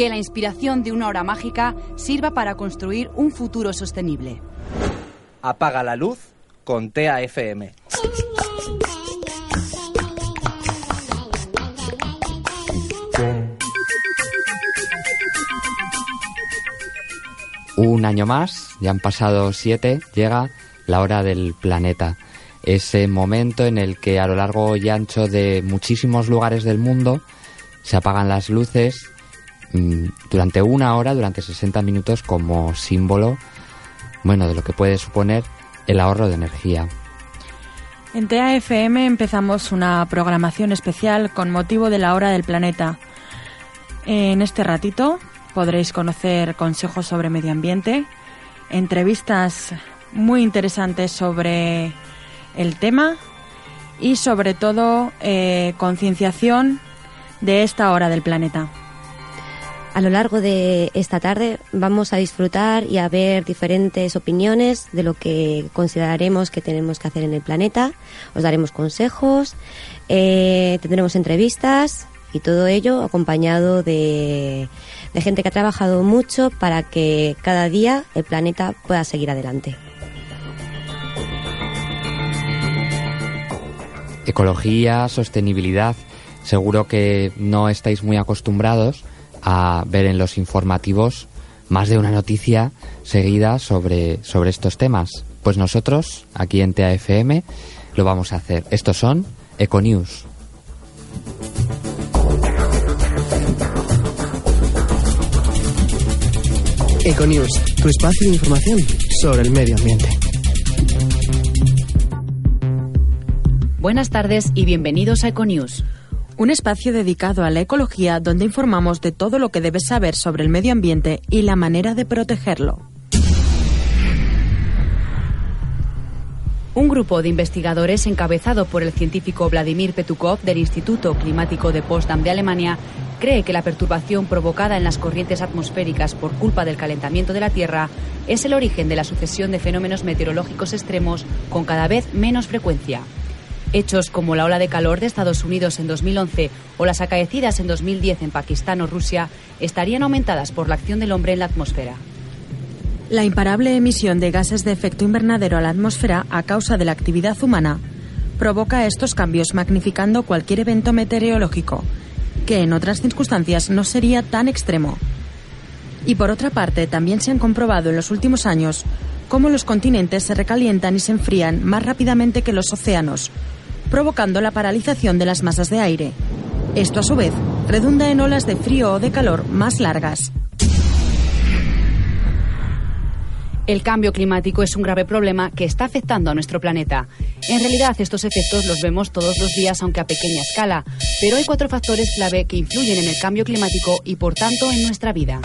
Que la inspiración de una hora mágica sirva para construir un futuro sostenible. Apaga la luz con TEA FM. Un año más, ya han pasado siete, llega la hora del planeta. Ese momento en el que a lo largo y ancho de muchísimos lugares del mundo se apagan las luces durante una hora, durante 60 minutos, como símbolo, bueno, de lo que puede suponer el ahorro de energía. En TAFM empezamos una programación especial con motivo de la hora del planeta. En este ratito podréis conocer consejos sobre medio ambiente, entrevistas muy interesantes sobre el tema y sobre todo eh, concienciación de esta hora del planeta. A lo largo de esta tarde vamos a disfrutar y a ver diferentes opiniones de lo que consideraremos que tenemos que hacer en el planeta. Os daremos consejos, eh, tendremos entrevistas y todo ello acompañado de, de gente que ha trabajado mucho para que cada día el planeta pueda seguir adelante. Ecología, sostenibilidad, seguro que no estáis muy acostumbrados a ver en los informativos más de una noticia seguida sobre, sobre estos temas. Pues nosotros, aquí en TAFM, lo vamos a hacer. Estos son Econews. Econews, tu espacio de información sobre el medio ambiente. Buenas tardes y bienvenidos a Econews. Un espacio dedicado a la ecología donde informamos de todo lo que debes saber sobre el medio ambiente y la manera de protegerlo. Un grupo de investigadores encabezado por el científico Vladimir Petukov del Instituto Climático de Potsdam de Alemania cree que la perturbación provocada en las corrientes atmosféricas por culpa del calentamiento de la Tierra es el origen de la sucesión de fenómenos meteorológicos extremos con cada vez menos frecuencia. Hechos como la ola de calor de Estados Unidos en 2011 o las acaecidas en 2010 en Pakistán o Rusia estarían aumentadas por la acción del hombre en la atmósfera. La imparable emisión de gases de efecto invernadero a la atmósfera a causa de la actividad humana provoca estos cambios magnificando cualquier evento meteorológico, que en otras circunstancias no sería tan extremo. Y por otra parte, también se han comprobado en los últimos años cómo los continentes se recalientan y se enfrían más rápidamente que los océanos, provocando la paralización de las masas de aire. Esto a su vez redunda en olas de frío o de calor más largas. El cambio climático es un grave problema que está afectando a nuestro planeta. En realidad, estos efectos los vemos todos los días, aunque a pequeña escala, pero hay cuatro factores clave que influyen en el cambio climático y, por tanto, en nuestra vida.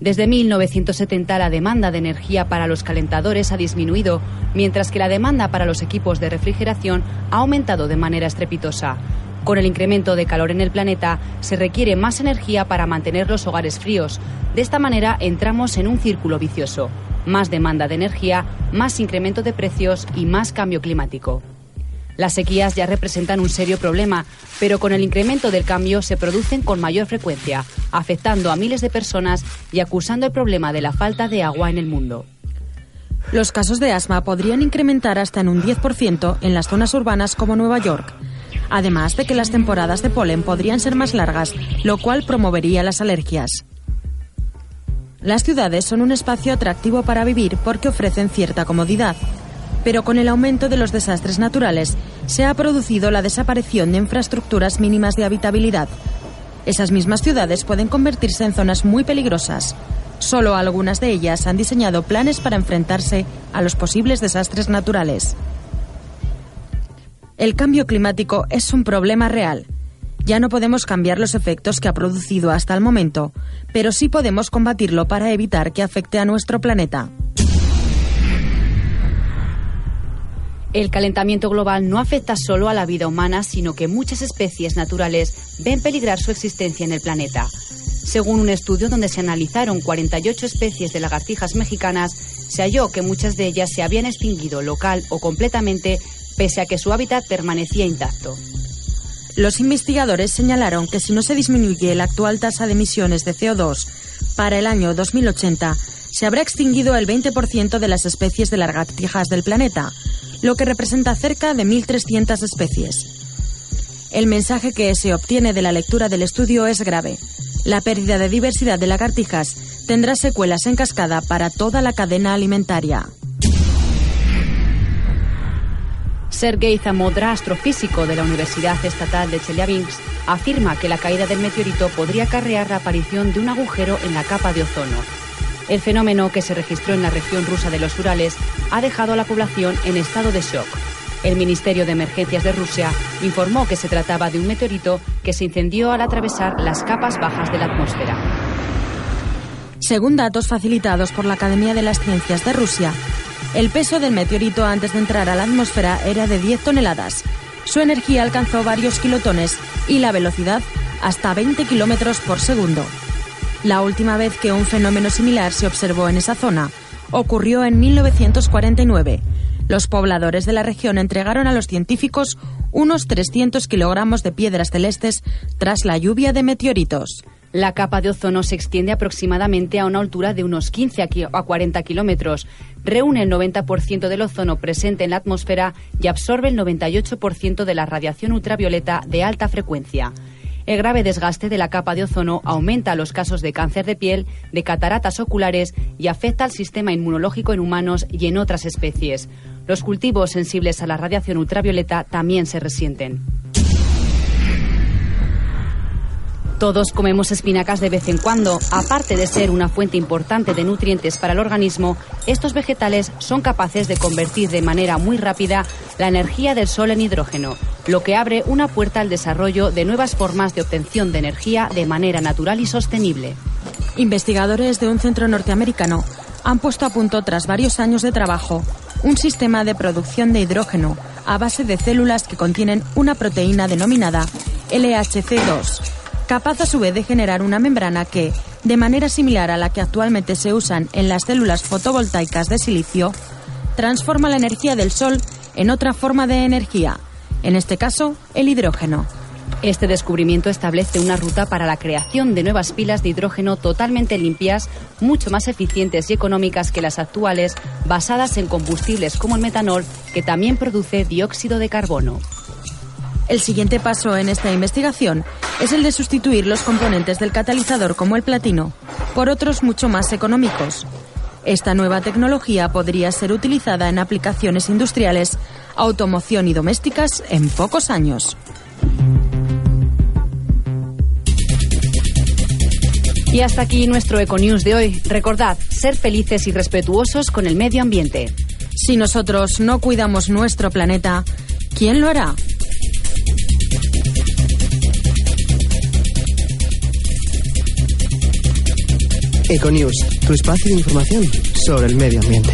Desde 1970 la demanda de energía para los calentadores ha disminuido, mientras que la demanda para los equipos de refrigeración ha aumentado de manera estrepitosa. Con el incremento de calor en el planeta, se requiere más energía para mantener los hogares fríos. De esta manera entramos en un círculo vicioso más demanda de energía, más incremento de precios y más cambio climático. Las sequías ya representan un serio problema, pero con el incremento del cambio se producen con mayor frecuencia, afectando a miles de personas y acusando el problema de la falta de agua en el mundo. Los casos de asma podrían incrementar hasta en un 10% en las zonas urbanas como Nueva York, además de que las temporadas de polen podrían ser más largas, lo cual promovería las alergias. Las ciudades son un espacio atractivo para vivir porque ofrecen cierta comodidad, pero con el aumento de los desastres naturales se ha producido la desaparición de infraestructuras mínimas de habitabilidad. Esas mismas ciudades pueden convertirse en zonas muy peligrosas. Solo algunas de ellas han diseñado planes para enfrentarse a los posibles desastres naturales. El cambio climático es un problema real ya no podemos cambiar los efectos que ha producido hasta el momento, pero sí podemos combatirlo para evitar que afecte a nuestro planeta. El calentamiento global no afecta solo a la vida humana, sino que muchas especies naturales ven peligrar su existencia en el planeta. Según un estudio donde se analizaron 48 especies de lagartijas mexicanas, se halló que muchas de ellas se habían extinguido local o completamente, pese a que su hábitat permanecía intacto. los investigadores señalaron que si no se disminuye la actual tasa de emisiones de CO2 para el año 2080, se habrá extinguido el 20% de las especies de lagartijas del planeta, lo que representa cerca de 1.300 especies. El mensaje que se obtiene de la lectura del estudio es grave. La pérdida de diversidad de lagartijas tendrá secuelas en cascada para toda la cadena alimentaria. Sergei Zamodra, astrofísico de la Universidad Estatal de Chelyabinsk, afirma que la caída del meteorito podría acarrear la aparición de un agujero en la capa de ozono. El fenómeno, que se registró en la región rusa de los Urales, ha dejado a la población en estado de shock. El Ministerio de Emergencias de Rusia informó que se trataba de un meteorito que se incendió al atravesar las capas bajas de la atmósfera. Según datos facilitados por la Academia de las Ciencias de Rusia, el peso del meteorito antes de entrar a la atmósfera era de 10 toneladas. Su energía alcanzó varios kilotones y la velocidad hasta 20 kilómetros por segundo. La última vez que un fenómeno similar se observó en esa zona ocurrió en 1949. Los pobladores de la región entregaron a los científicos unos 300 kilogramos de piedras celestes tras la lluvia de meteoritos. La capa de ozono se extiende aproximadamente a una altura de unos 15 a 40 kilómetros. Reúne el 90% del ozono presente en la atmósfera y absorbe el 98% de la radiación ultravioleta de alta frecuencia. El grave desgaste de la capa de ozono aumenta los casos de cáncer de piel, de cataratas oculares y afecta al sistema inmunológico en humanos y en otras especies. Los cultivos sensibles a la radiación ultravioleta también se resienten. Todos comemos espinacas de vez en cuando. Aparte de ser una fuente importante de nutrientes para el organismo, estos vegetales son capaces de convertir de manera muy rápida la energía del sol en hidrógeno, lo que abre una puerta al desarrollo de nuevas formas de obtención de energía de manera natural y sostenible. Investigadores de un centro norteamericano han puesto a punto, tras varios años de trabajo, un sistema de producción de hidrógeno a base de células que contienen una proteína denominada LHC2 capaz a su vez de generar una membrana que, de manera similar a la que actualmente se usan en las células fotovoltaicas de silicio, transforma la energía del Sol en otra forma de energía, en este caso el hidrógeno. Este descubrimiento establece una ruta para la creación de nuevas pilas de hidrógeno totalmente limpias, mucho más eficientes y económicas que las actuales, basadas en combustibles como el metanol, que también produce dióxido de carbono. El siguiente paso en esta investigación es el de sustituir los componentes del catalizador como el platino por otros mucho más económicos. Esta nueva tecnología podría ser utilizada en aplicaciones industriales, automoción y domésticas en pocos años. Y hasta aquí nuestro Econews de hoy. Recordad, ser felices y respetuosos con el medio ambiente. Si nosotros no cuidamos nuestro planeta, ¿quién lo hará? Econews, tu espacio de información sobre el medio ambiente.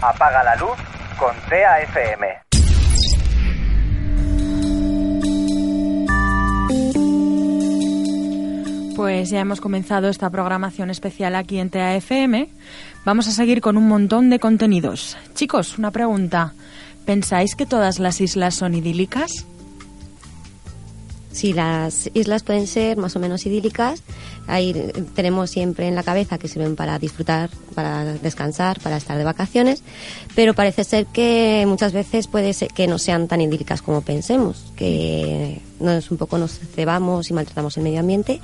Apaga la luz con TAFM. Pues ya hemos comenzado esta programación especial aquí en TAFM. Vamos a seguir con un montón de contenidos. Chicos, una pregunta. ¿Pensáis que todas las islas son idílicas? Sí, las islas pueden ser más o menos idílicas. Ahí tenemos siempre en la cabeza que sirven para disfrutar, para descansar, para estar de vacaciones, pero parece ser que muchas veces puede ser que no sean tan idílicas como pensemos, que nos un poco nos cebamos y maltratamos el medio ambiente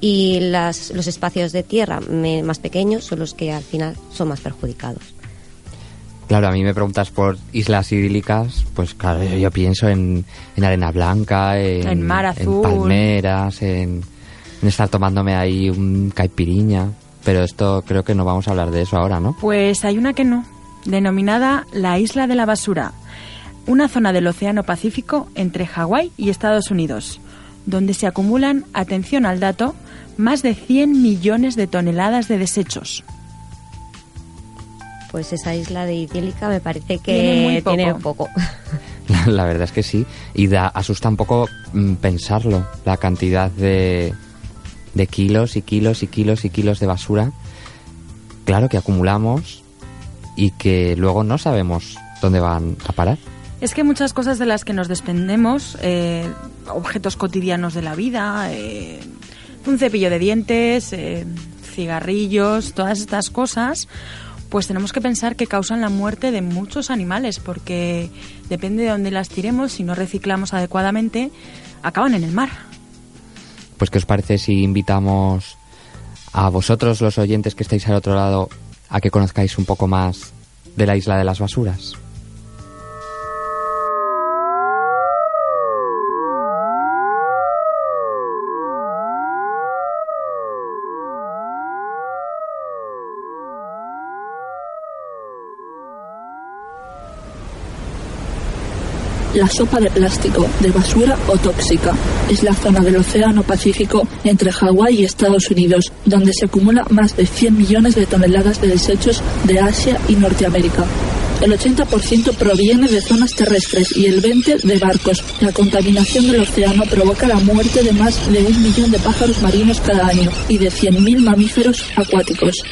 y las, los espacios de tierra más pequeños son los que al final son más perjudicados. Claro, a mí me preguntas por islas idílicas, pues claro, yo, pienso en, en, arena blanca, en, en mar azul, en palmeras, en, en, estar tomándome ahí un caipiriña. Pero esto creo que no vamos a hablar de eso ahora, ¿no? Pues hay una que no, denominada la Isla de la Basura, una zona del Océano Pacífico entre Hawái y Estados Unidos, donde se acumulan, atención al dato, más de 100 millones de toneladas de desechos pues esa isla de idílica me parece que tiene, poco. La, la, verdad es que sí. Y da, asusta un poco mm, pensarlo, la cantidad de, de kilos y kilos y kilos y kilos de basura. Claro que acumulamos y que luego no sabemos dónde van a parar. Es que muchas cosas de las que nos desprendemos, eh, objetos cotidianos de la vida, eh, un cepillo de dientes, eh, cigarrillos, todas estas cosas, pues tenemos que pensar que causan la muerte de muchos animales, porque depende de dónde las tiremos, si no reciclamos adecuadamente, acaban en el mar. Pues, ¿qué os parece si invitamos a vosotros, los oyentes que estáis al otro lado, a que conozcáis un poco más de la isla de las basuras? La sopa de plástico, de basura o tóxica, es la zona del Océano Pacífico entre Hawái y Estados Unidos, donde se acumula más de 100 millones de toneladas de desechos de Asia y Norteamérica. El 80% proviene de zonas terrestres y el 20% de barcos. La contaminación del océano provoca la muerte de más de un millón de pájaros marinos cada año y de 100.000 mamíferos acuáticos.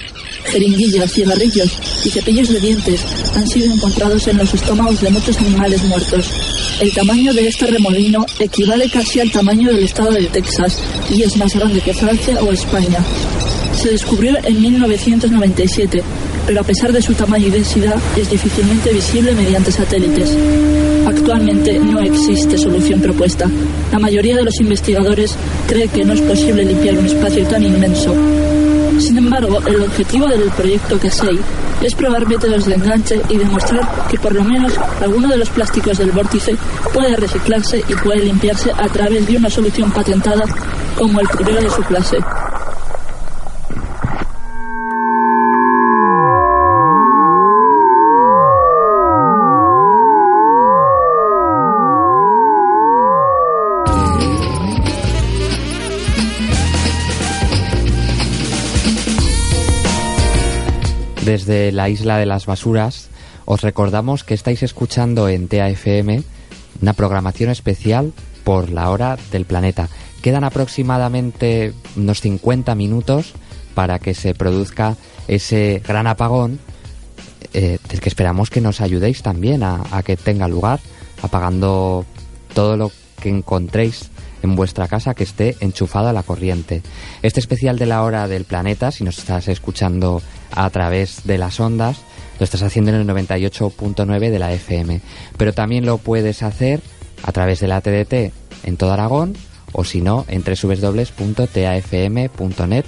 Jeringuillas, cigarrillos y cepillos de dientes han sido encontrados en los estómagos de muchos animales muertos. El tamaño de este remolino equivale casi al tamaño del estado de Texas y es más grande que Francia o España. Se descubrió en 1997, pero a pesar de su tamaño y densidad es difícilmente visible mediante satélites. Actualmente no existe solución propuesta. La mayoría de los investigadores cree que no es posible limpiar un espacio tan inmenso sin embargo, el objetivo del proyecto CASEI es probar métodos de enganche y demostrar que por lo menos alguno de los plásticos del vórtice puede reciclarse y puede limpiarse a través de una solución patentada como el primero de su clase. Desde la isla de las basuras, os recordamos que estáis escuchando en TAFM una programación especial por la hora del planeta. Quedan aproximadamente unos 50 minutos para que se produzca ese gran apagón eh, del que esperamos que nos ayudéis también a, a que tenga lugar, apagando todo lo que encontréis en vuestra casa que esté enchufada a la corriente. Este especial de la hora del planeta, si nos estás escuchando a través de las ondas, lo estás haciendo en el 98.9 de la FM. Pero también lo puedes hacer a través de la TDT en todo Aragón o si no en www.tafm.net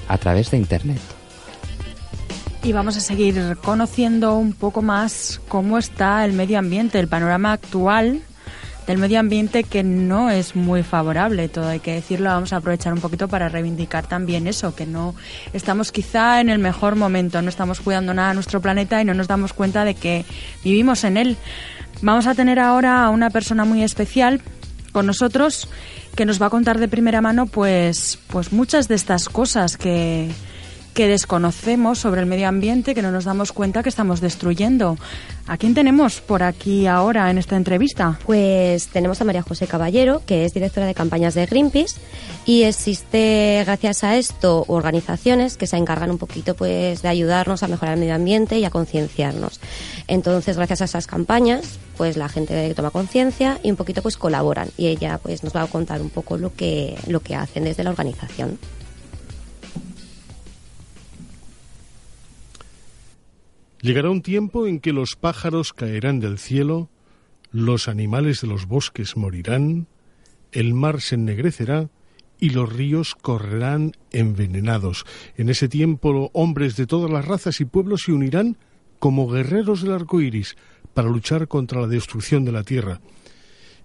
a través de internet. Y vamos a seguir conociendo un poco más cómo está el medio ambiente, el panorama actual del medio ambiente que no es muy favorable, todo hay que decirlo, vamos a aprovechar un poquito para reivindicar también eso, que no estamos quizá en el mejor momento, no estamos cuidando nada a nuestro planeta y no nos damos cuenta de que vivimos en él. Vamos a tener ahora a una persona muy especial con nosotros que nos va a contar de primera mano pues pues muchas de estas cosas que que desconocemos sobre el medio ambiente, que no nos damos cuenta que estamos destruyendo. ¿A quién tenemos por aquí ahora en esta entrevista? Pues tenemos a María José Caballero, que es directora de campañas de Greenpeace y existe gracias a esto organizaciones que se encargan un poquito pues de ayudarnos a mejorar el medio ambiente y a concienciarnos. Entonces, gracias a esas campañas, pues la gente toma conciencia y un poquito pues colaboran y ella pues nos va a contar un poco lo que lo que hacen desde la organización. Llegará un tiempo en que los pájaros caerán del cielo, los animales de los bosques morirán, el mar se ennegrecerá y los ríos correrán envenenados. En ese tiempo hombres de todas las razas y pueblos se unirán como guerreros del arco iris para luchar contra la destrucción de la tierra.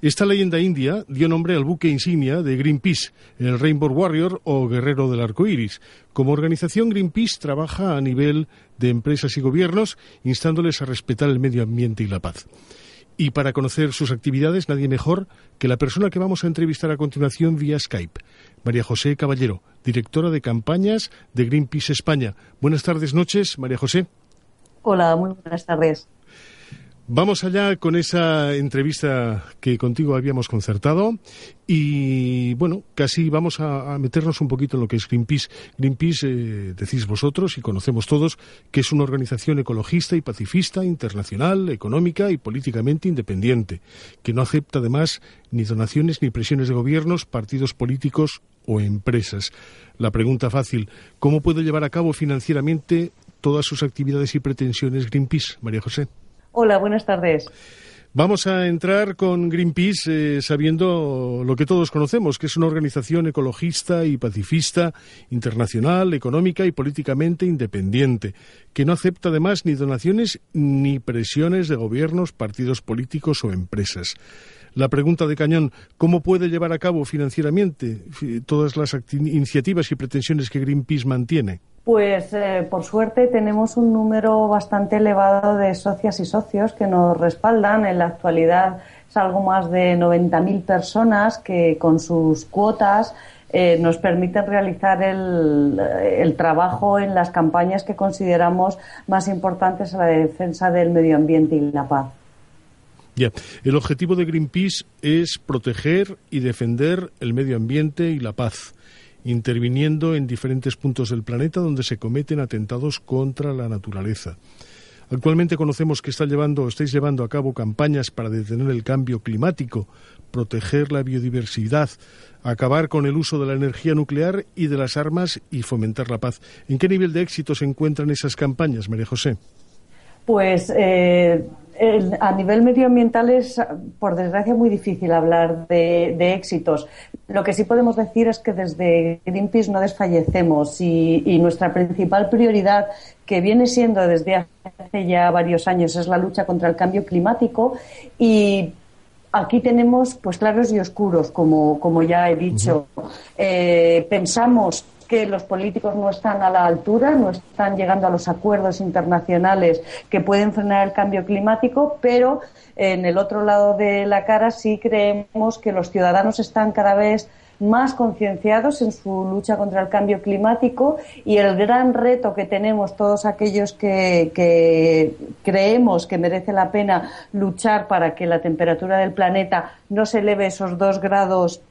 Esta leyenda india dio nombre al buque insignia de Greenpeace, el Rainbow Warrior o Guerrero del Arco Iris. Como organización, Greenpeace trabaja a nivel de empresas y gobiernos, instándoles a respetar el medio ambiente y la paz. Y para conocer sus actividades, nadie mejor que la persona que vamos a entrevistar a continuación vía Skype, María José Caballero, directora de campañas de Greenpeace España. Buenas tardes, noches, María José. Hola, muy buenas tardes. Vamos allá con esa entrevista que contigo habíamos concertado y bueno, casi vamos a, meternos un poquito en lo que es Greenpeace. Greenpeace, eh, decís vosotros y conocemos todos, que es una organización ecologista y pacifista, internacional, económica y políticamente independiente, que no acepta además ni donaciones ni presiones de gobiernos, partidos políticos o empresas. La pregunta fácil, ¿cómo puede llevar a cabo financieramente todas sus actividades y pretensiones Greenpeace, María José? Hola, buenas tardes. Vamos a entrar con Greenpeace eh, sabiendo lo que todos conocemos, que es una organización ecologista y pacifista, internacional, económica y políticamente independiente, que no acepta además ni donaciones ni presiones de gobiernos, partidos políticos o empresas. La pregunta de cañón, ¿cómo puede llevar a cabo financieramente eh, todas las iniciativas y pretensiones que Greenpeace mantiene? Pues eh, por suerte tenemos un número bastante elevado de socias y socios que nos respaldan. En la actualidad es algo más de 90.000 personas que con sus cuotas eh, nos permiten realizar el, el, trabajo en las campañas que consideramos más importantes a la defensa del medio ambiente y la paz. Ya. El objetivo de Greenpeace es proteger y defender el medio ambiente y la paz interviniendo en diferentes puntos del planeta donde se cometen atentados contra la naturaleza. Actualmente conocemos que está llevando, estáis llevando a cabo campañas para detener el cambio climático, proteger la biodiversidad, acabar con el uso de la energía nuclear y de las armas y fomentar la paz. ¿En qué nivel de éxito se encuentran esas campañas, María José? Pues eh, a nivel medioambiental es, por desgracia, muy difícil hablar de, éxitos. Lo que sí podemos decir es que desde Greenpeace no desfallecemos y, nuestra principal prioridad, que viene siendo desde hace ya varios años, es la lucha contra el cambio climático y Aquí tenemos pues claros y oscuros, como, como ya he dicho. Eh, pensamos que los políticos no están a la altura, no están llegando a los acuerdos internacionales que pueden frenar el cambio climático, pero en el otro lado de la cara sí creemos que los ciudadanos están cada vez más concienciados en su lucha contra el cambio climático y el gran reto que tenemos todos aquellos que, creemos que merece la pena luchar para que la temperatura del planeta no se eleve esos dos grados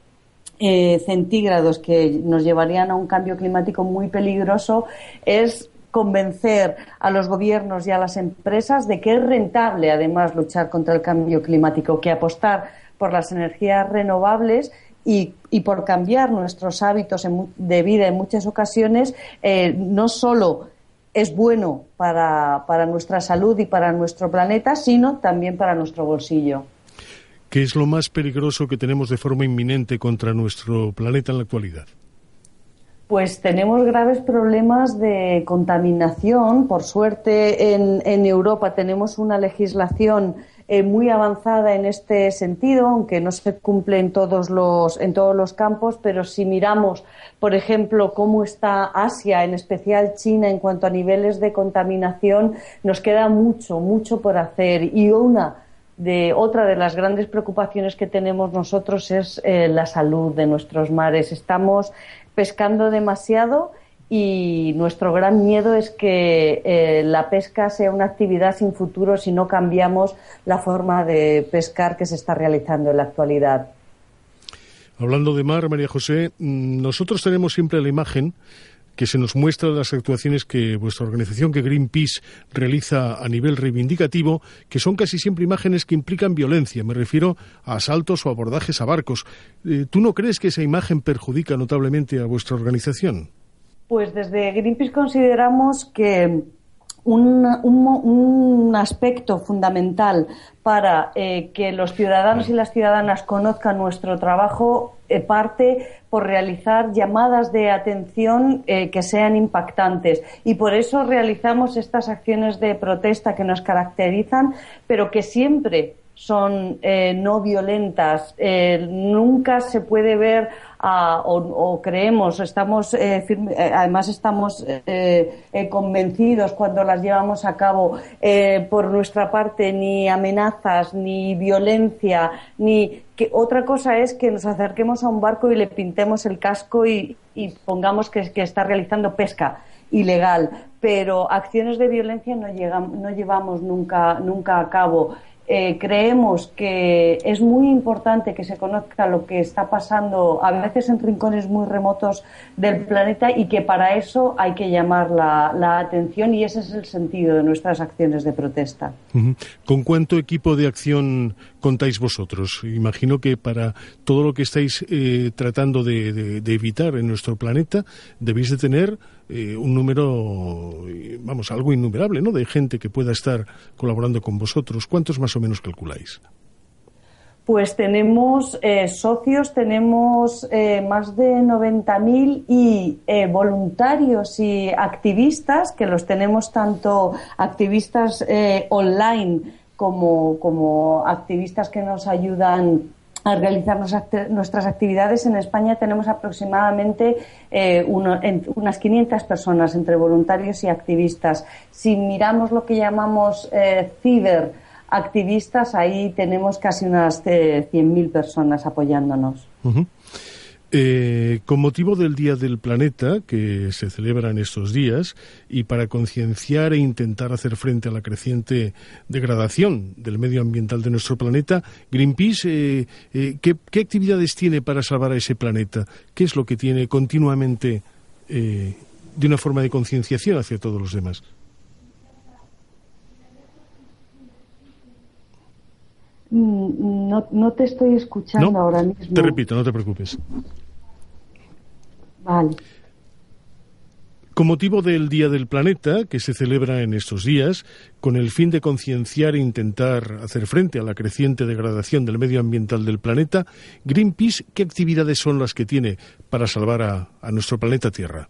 eh, centígrados que nos llevarían a un cambio climático muy peligroso es convencer a los gobiernos y a las empresas de que es rentable además luchar contra el cambio climático, que apostar por las energías renovables y, por cambiar nuestros hábitos de vida en muchas ocasiones eh, no solo es bueno para nuestra salud y para nuestro planeta, sino también para nuestro bolsillo. ¿Qué es lo más peligroso que tenemos de forma inminente contra nuestro planeta en la actualidad? Pues tenemos graves problemas de contaminación. Por suerte, en, Europa tenemos una legislación eh, muy avanzada en este sentido, aunque no se cumple en todos los en todos los campos. Pero si miramos, por ejemplo, cómo está Asia, en especial China, en cuanto a niveles de contaminación, nos queda mucho, mucho por hacer. Y una de otra de las grandes preocupaciones que tenemos nosotros es eh, la salud de nuestros mares. Estamos pescando demasiado y nuestro gran miedo es que eh, la pesca sea una actividad sin futuro si no cambiamos la forma de pescar que se está realizando en la actualidad. Hablando de mar, María José, mm, nosotros tenemos siempre la imagen que se nos muestra las actuaciones que vuestra organización, que Greenpeace, realiza a nivel reivindicativo, que son casi siempre imágenes que implican violencia. Me refiero a asaltos o abordajes a barcos. Eh, ¿Tú no crees que esa imagen perjudica notablemente a vuestra organización? Pues desde Greenpeace consideramos que un, aspecto fundamental para eh, que los ciudadanos y las ciudadanas conozcan nuestro trabajo eh, parte por realizar llamadas de atención eh, que sean impactantes y por eso realizamos estas acciones de protesta que nos caracterizan, pero que siempre son no violentas. nunca se puede ver o, creemos, estamos, eh, eh, además estamos eh, convencidos cuando las llevamos a cabo por nuestra parte ni amenazas, ni violencia, ni que otra cosa es que nos acerquemos a un barco y le pintemos el casco y, pongamos que, está realizando pesca ilegal, pero acciones de violencia no, no llevamos nunca, nunca a cabo. Eh, creemos que es muy importante que se conozca lo que está pasando a veces en rincones muy remotos del planeta y que para eso hay que llamar la, atención y ese es el sentido de nuestras acciones de protesta. ¿Con cuánto equipo de acción contáis vosotros? Imagino que para todo lo que estáis eh, tratando de, evitar en nuestro planeta debéis de tener eh, un número, vamos, algo innumerable, ¿no? De gente que pueda estar colaborando con vosotros. ¿Cuántos más o menos calculáis? Pues tenemos eh, socios, tenemos eh, más de 90.000 y voluntarios y activistas, que los tenemos tanto activistas online como, como activistas que nos ayudan a realizar nuestras actividades. En España tenemos aproximadamente eh, unas 500 personas entre voluntarios y activistas. Si miramos lo que llamamos eh, ciberactivistas, ahí tenemos casi unas 100.000 eh, personas apoyándonos. Eh, con motivo del Día del Planeta, que se celebra en estos días, y para concienciar e intentar hacer frente a la creciente degradación del medio ambiental de nuestro planeta, Greenpeace, eh, eh, ¿qué, actividades tiene para salvar a ese planeta? ¿Qué es lo que tiene continuamente de una forma de concienciación hacia todos los demás? Mm, no, no te estoy escuchando ahora mismo. Te repito, no te preocupes. Vale. Con motivo del Día del Planeta, que se celebra en estos días, con el fin de concienciar e intentar hacer frente a la creciente degradación del medio ambiental del planeta, Greenpeace, ¿qué actividades son las que tiene para salvar a, nuestro planeta Tierra?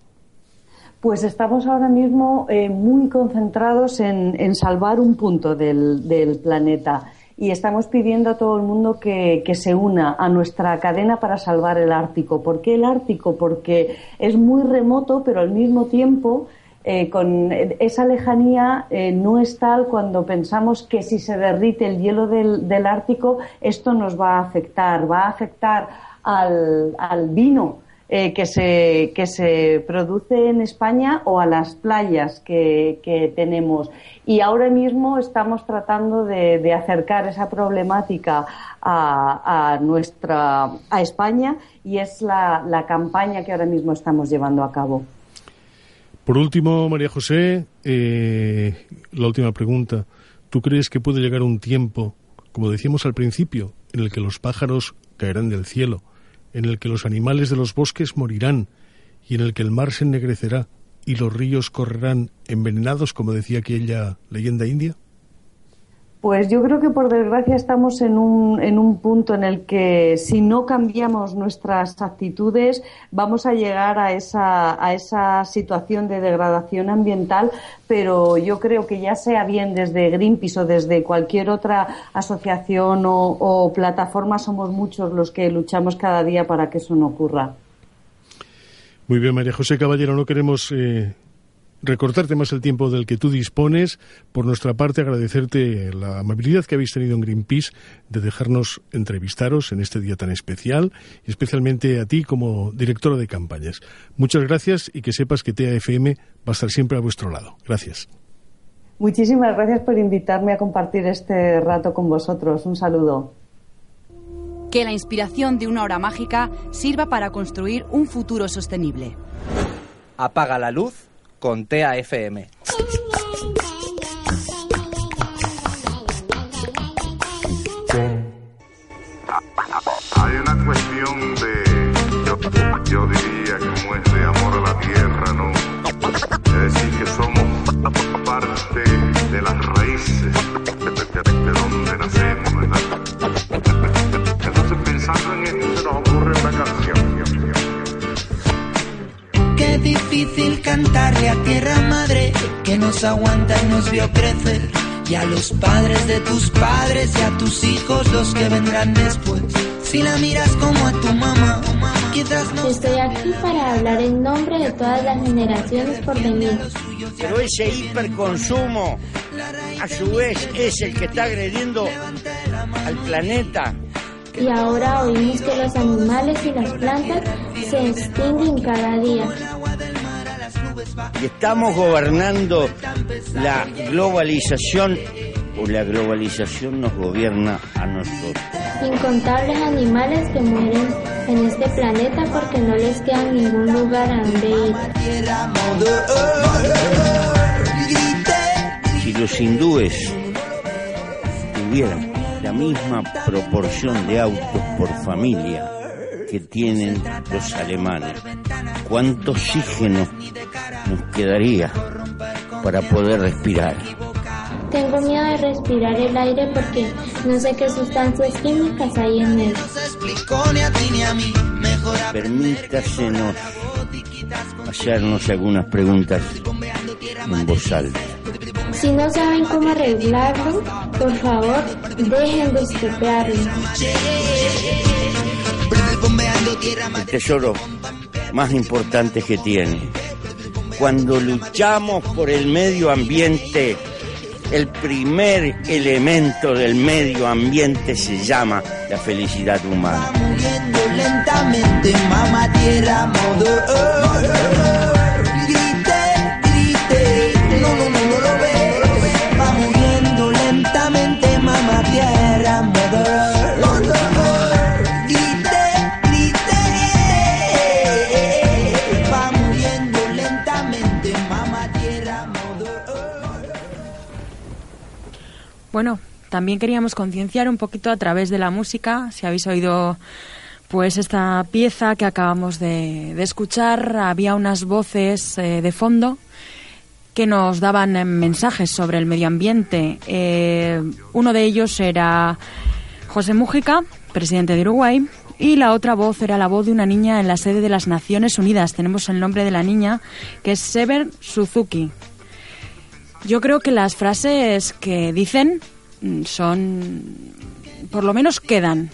Pues estamos ahora mismo eh, muy concentrados en, salvar un punto del, del planeta y estamos pidiendo a todo el mundo que, se una a nuestra cadena para salvar el Ártico. ¿Por qué el Ártico? Porque es muy remoto, pero al mismo tiempo eh, con esa lejanía eh, no es tal cuando pensamos que si se derrite el hielo del, del, Ártico esto nos va a afectar, va a afectar al, al vino eh, que, se, que se produce en España o a las playas que, que tenemos. Y ahora mismo estamos tratando de, acercar esa problemática a, a, nuestra, a España y es la, la campaña que ahora mismo estamos llevando a cabo. Por último, María José, eh, la última pregunta. ¿Tú crees que puede llegar un tiempo, como decíamos al principio, en el que los pájaros caerán del cielo? En el que los animales de los bosques morirán y en el que el mar se ennegrecerá y los ríos correrán envenenados, como decía aquella leyenda india? Pues yo creo que por desgracia estamos en un, en un punto en el que si no cambiamos nuestras actitudes vamos a llegar a esa, a esa situación de degradación ambiental, pero yo creo que ya sea bien desde Greenpeace o desde cualquier otra asociación o, plataforma, somos muchos los que luchamos cada día para que eso no ocurra. Muy bien, María José Caballero, no queremos eh, recortarte más el tiempo del que tú dispones. Por nuestra parte, agradecerte la amabilidad que habéis tenido en Greenpeace de dejarnos entrevistaros en este día tan especial, y especialmente a ti como directora de campañas. Muchas gracias y que sepas que TAFM va a estar siempre a vuestro lado. Gracias. Muchísimas gracias por invitarme a compartir este rato con vosotros. Un saludo. Que la inspiración de una hora mágica sirva para construir un futuro sostenible. Apaga la luz con TAFM. Difícil cantarle a tierra madre que nos aguanta y nos vio crecer. Y a los padres de tus padres y a tus hijos los que vendrán después Si la miras como a tu mamá, quizás no. Estoy aquí para hablar en nombre de todas las generaciones por venir. Pero ese hiperconsumo, a su vez, es el que está agrediendo al planeta. Y ahora oímos que los animales y las plantas se extinguen cada día. Y estamos gobernando la globalización o la globalización nos gobierna a nosotros. Incontables animales que mueren en este planeta porque no les queda ningún lugar a donde ir. Si los hindúes tuvieran la misma proporción de autos por familia que tienen los alemanes, ¿cuánto oxígeno nos quedaría para poder respirar? Tengo miedo de respirar el aire porque no sé qué sustancias químicas hay en él. Permítasenos hacernos algunas preguntas en voz alta. Si no saben cómo arreglarlo, por favor, dejen de estropearlo. El tesoro más importante que tiene. Cuando luchamos por el medio ambiente, el primer elemento del medio ambiente se llama la felicidad humana. Bueno, también queríamos concienciar un poquito a través de la música. Si habéis oído pues esta pieza que acabamos de, escuchar, había unas voces eh, de fondo que nos daban eh, mensajes sobre el medio ambiente. Eh, uno de ellos era José Mújica, presidente de Uruguay, y la otra voz era la voz de una niña en la sede de las Naciones Unidas. Tenemos el nombre de la niña, que es Sever Suzuki. Yo creo que las frases que dicen mm, son, por lo menos quedan.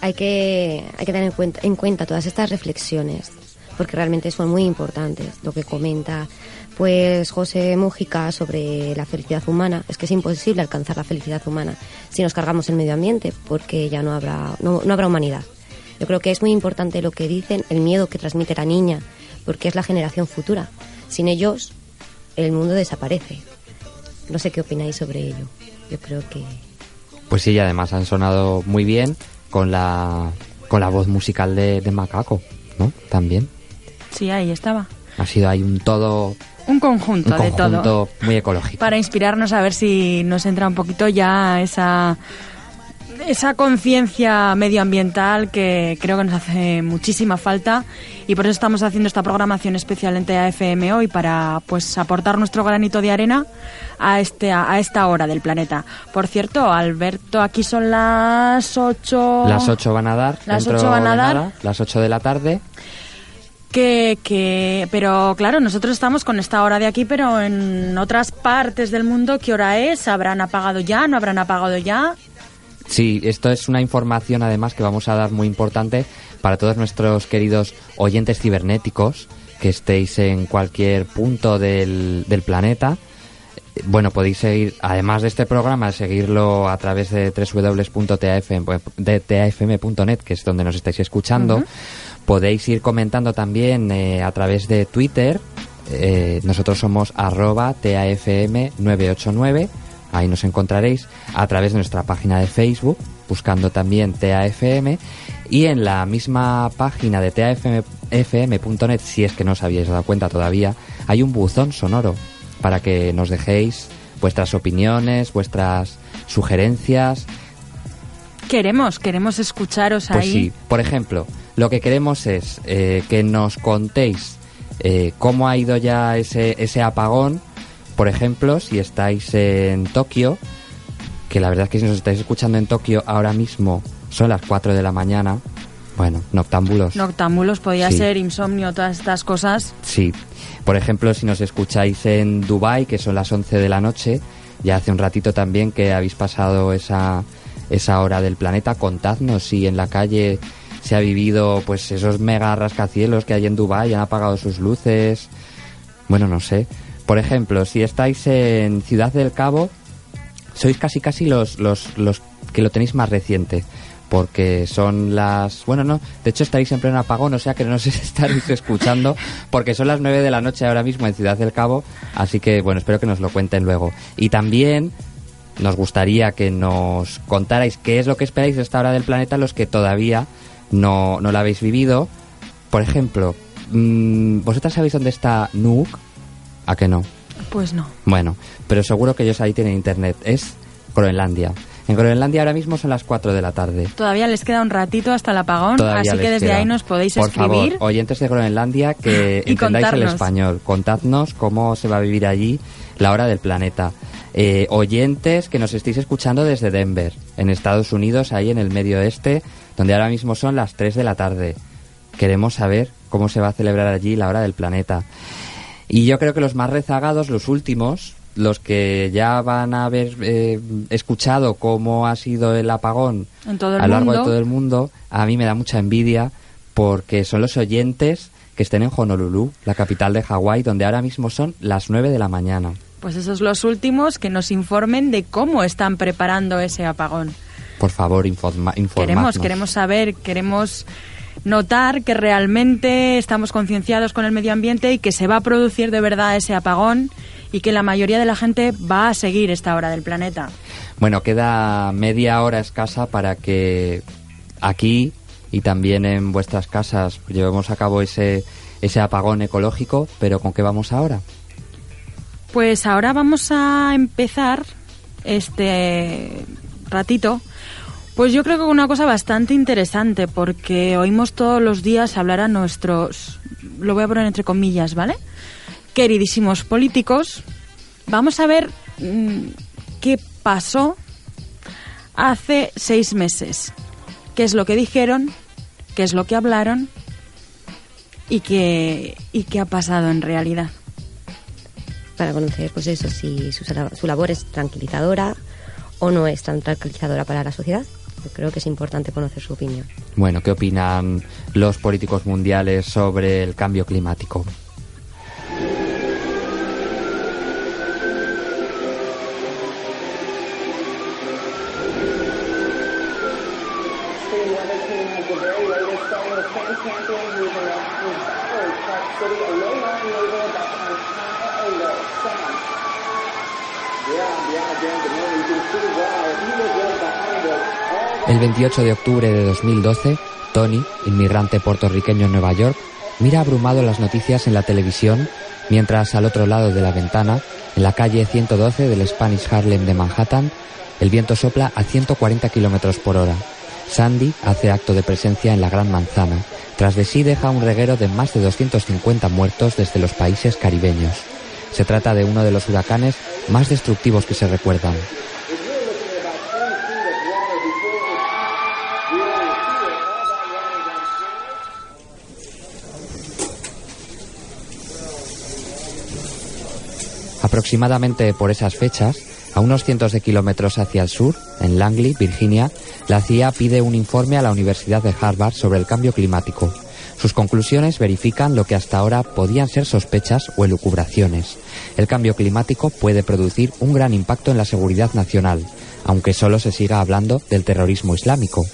Hay que, hay que tener en cuenta, en cuenta todas estas reflexiones, porque realmente son muy importantes. Lo que comenta pues José Mújica sobre la felicidad humana, es que es imposible alcanzar la felicidad humana si nos cargamos el medio ambiente, porque ya no habrá, no, no habrá humanidad. Yo creo que es muy importante lo que dicen, el miedo que transmite la niña, porque es la generación futura. Sin ellos, el mundo desaparece. No sé qué opináis sobre ello. Yo creo que Pues sí, y además han sonado muy bien con la, con la voz musical de, de Macaco, ¿no? También. Sí, ahí estaba. Ha sido ahí un todo, Un conjunto, un de todo. conjunto muy ecológico. Para inspirarnos a ver si nos entra un poquito ya esa esa conciencia medioambiental que creo que nos hace muchísima falta y por eso estamos haciendo esta programación especial en TAFM hoy para pues aportar nuestro granito de arena a este a esta hora del planeta. Por cierto, Alberto, aquí son las 8 Las 8 van a dar. Las dentro ocho van a dar. nada, las 8 de la tarde. que, que pero claro, nosotros estamos con esta hora de aquí, pero en otras partes del mundo, ¿qué hora es? ¿Habrán apagado ya? ¿No habrán apagado ya? Sí, esto es una información además que vamos a dar muy importante para todos nuestros queridos oyentes cibernéticos que estéis en cualquier punto del, del planeta. Bueno, podéis seguir, además de este programa, seguirlo a través de www.tafm, de tafm.net, que es donde nos estáis escuchando. Podéis ir comentando también eh, a través de Twitter. Eh, nosotros somos arroba TAFM989. Ahí nos encontraréis a través de nuestra página de Facebook, buscando también TAFM. Y en la misma página de TAFM.net, si es que no os habíais dado cuenta todavía, hay un buzón sonoro para que nos dejéis vuestras opiniones, vuestras sugerencias, Queremos, queremos escucharos pues ahí. sí, por ejemplo, lo que queremos es eh, que nos contéis eh, cómo ha ido ya ese, ese apagón. Por ejemplo, si estáis en Tokio, que la verdad es que si nos estáis escuchando en Tokio ahora mismo son las 4 de la mañana. Bueno, noctámbulos. Noctámbulos, podía Sí. ser insomnio, todas estas cosas. Sí. Por ejemplo, si nos escucháis en Dubai, que son las 11 de la noche, ya hace un ratito también que habéis pasado esa, esa hora del planeta. Contadnos si en la calle se ha vivido pues esos mega rascacielos que hay en Dubái, han apagado sus luces. Bueno, no sé. Por ejemplo, si estáis en Ciudad del Cabo, sois casi casi los, los, los que lo tenéis más reciente porque son las... Bueno, no, de hecho estaréis en pleno apagón, o sea que no nos estaréis escuchando, porque son las 9 de la noche ahora mismo en Ciudad del Cabo, así que bueno, espero que nos lo cuenten luego. Y también nos gustaría que nos contarais qué es lo que esperáis de esta hora del planeta los que todavía no, no la habéis vivido. Por ejemplo, mm, ¿vosotras sabéis dónde está Nuuk? ¿A que no? Pues no. Bueno, pero seguro que ellos ahí tienen internet. Es Groenlandia. En Groenlandia ahora mismo son las 4 de la tarde. Todavía les queda un ratito hasta el apagón, Todavía así que desde queda. ahí nos podéis Por escribir. favor, oyentes de Groenlandia, que Y entendáis el español. Contadnos cómo se va a vivir allí la hora del planeta. Eh, oyentes que nos estéis escuchando desde Denver, en Estados Unidos, ahí en el medio oeste, donde ahora mismo son las 3 de la tarde. Queremos saber cómo se va a celebrar allí la hora del planeta. Y yo creo que los más rezagados, los últimos, los que ya van a haber eh, escuchado cómo ha sido el apagón En todo el a lo largo mundo. de todo el mundo, a mí me da mucha envidia porque son los oyentes que estén en Honolulu, la capital de Hawái, donde ahora mismo son las 9 de la mañana. Pues esos los últimos que nos informen de cómo están preparando ese apagón. Por favor, informa Queremos, queremos saber, queremos notar que realmente estamos concienciados con el medio ambiente y que se va a producir de verdad ese apagón y que la mayoría de la gente va a seguir esta hora del planeta. Bueno, queda media hora escasa para que aquí y también en vuestras casas llevemos a cabo ese, ese apagón ecológico, pero ¿con qué vamos ahora? Pues ahora vamos a empezar este ratito. Pues yo creo que una cosa bastante interesante, porque oímos todos los días hablar a nuestros, lo voy a poner entre comillas, ¿vale? Queridísimos políticos. Vamos a ver mm, qué pasó hace seis meses. ¿Qué es lo que dijeron? ¿Qué es lo que hablaron? ¿Y qué, y qué ha pasado en realidad? Para conocer, pues eso, si su, su labor es tranquilizadora o no es tan tranquilizadora para la sociedad. Creo que es importante conocer su opinión. Bueno, ¿qué opinan los políticos mundiales sobre el cambio climático? El 28 de octubre de 2012, Tony, inmigrante puertorriqueño en Nueva York, mira abrumado las noticias en la televisión mientras al otro lado de la ventana, en la calle 112 del Spanish Harlem de Manhattan, el viento sopla a 140 kilómetros por hora. Sandy hace acto de presencia en la Gran Manzana. Tras de sí deja un reguero de más de 250 muertos desde los países caribeños. Se trata de uno de los huracanes más destructivos que se recuerdan. Aproximadamente por esas fechas, a unos cientos de kilómetros hacia el sur, en Langley, Virginia, la CIA pide un informe a la Universidad de Harvard sobre el cambio climático. Sus conclusiones verifican lo que hasta ahora podían ser sospechas o elucubraciones. El cambio climático puede producir un gran impacto en la seguridad nacional, aunque solo se siga hablando del terrorismo islámico.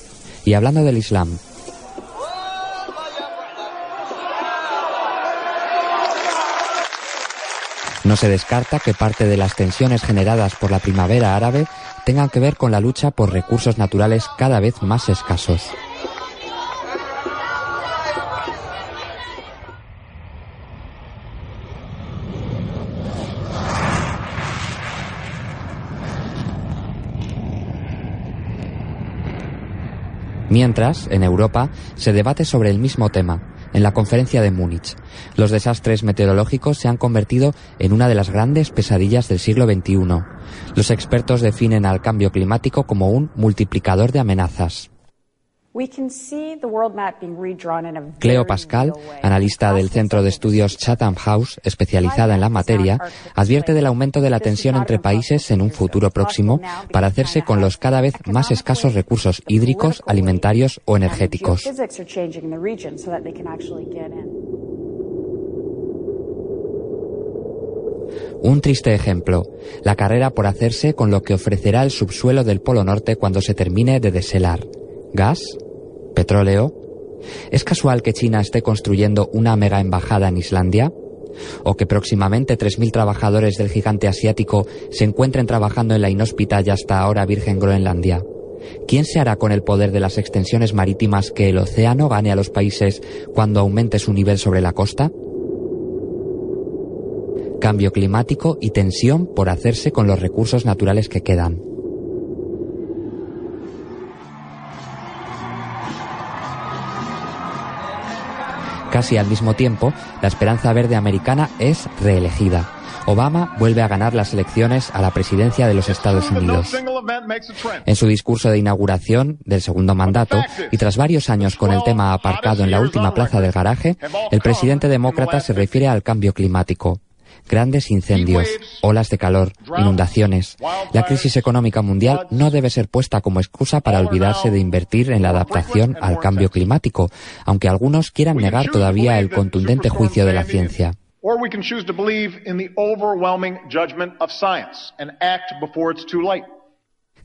Y hablando del Islam, No se descarta que parte de las tensiones generadas por la primavera árabe tengan que ver con la lucha por recursos naturales cada vez más escasos. Mientras, en Europa, se debate sobre el mismo tema, en la conferencia de Múnich. Los desastres meteorológicos se han convertido en una de las grandes pesadillas del siglo XXI. Los expertos definen al cambio climático como un multiplicador de amenazas. Cleo Pascal, analista del Centro de Estudios Chatham House, especializada en la materia, advierte del aumento de la tensión entre países en un futuro próximo para hacerse con los cada vez más escasos recursos hídricos, alimentarios o energéticos. Un triste ejemplo, la carrera por hacerse con lo que ofrecerá el subsuelo del Polo Norte cuando se termine de deshelar. ¿Gas? ¿Petróleo? ¿Es casual que China esté construyendo una mega embajada en Islandia? ¿O que próximamente 3.000 trabajadores del gigante asiático se encuentren trabajando en la inhóspita y hasta ahora virgen Groenlandia? ¿Quién se hará con el poder de las extensiones marítimas que el océano gane a los países cuando aumente su nivel sobre la costa? Cambio climático y tensión por hacerse con los recursos naturales que quedan. Casi al mismo tiempo, la Esperanza Verde Americana es reelegida. Obama vuelve a ganar las elecciones a la presidencia de los Estados Unidos. En su discurso de inauguración del segundo mandato, y tras varios años con el tema aparcado en la última plaza del garaje, el presidente demócrata se refiere al cambio climático grandes incendios, olas de calor, inundaciones. La crisis económica mundial no debe ser puesta como excusa para olvidarse de invertir en la adaptación al cambio climático, aunque algunos quieran negar todavía el contundente juicio de la ciencia.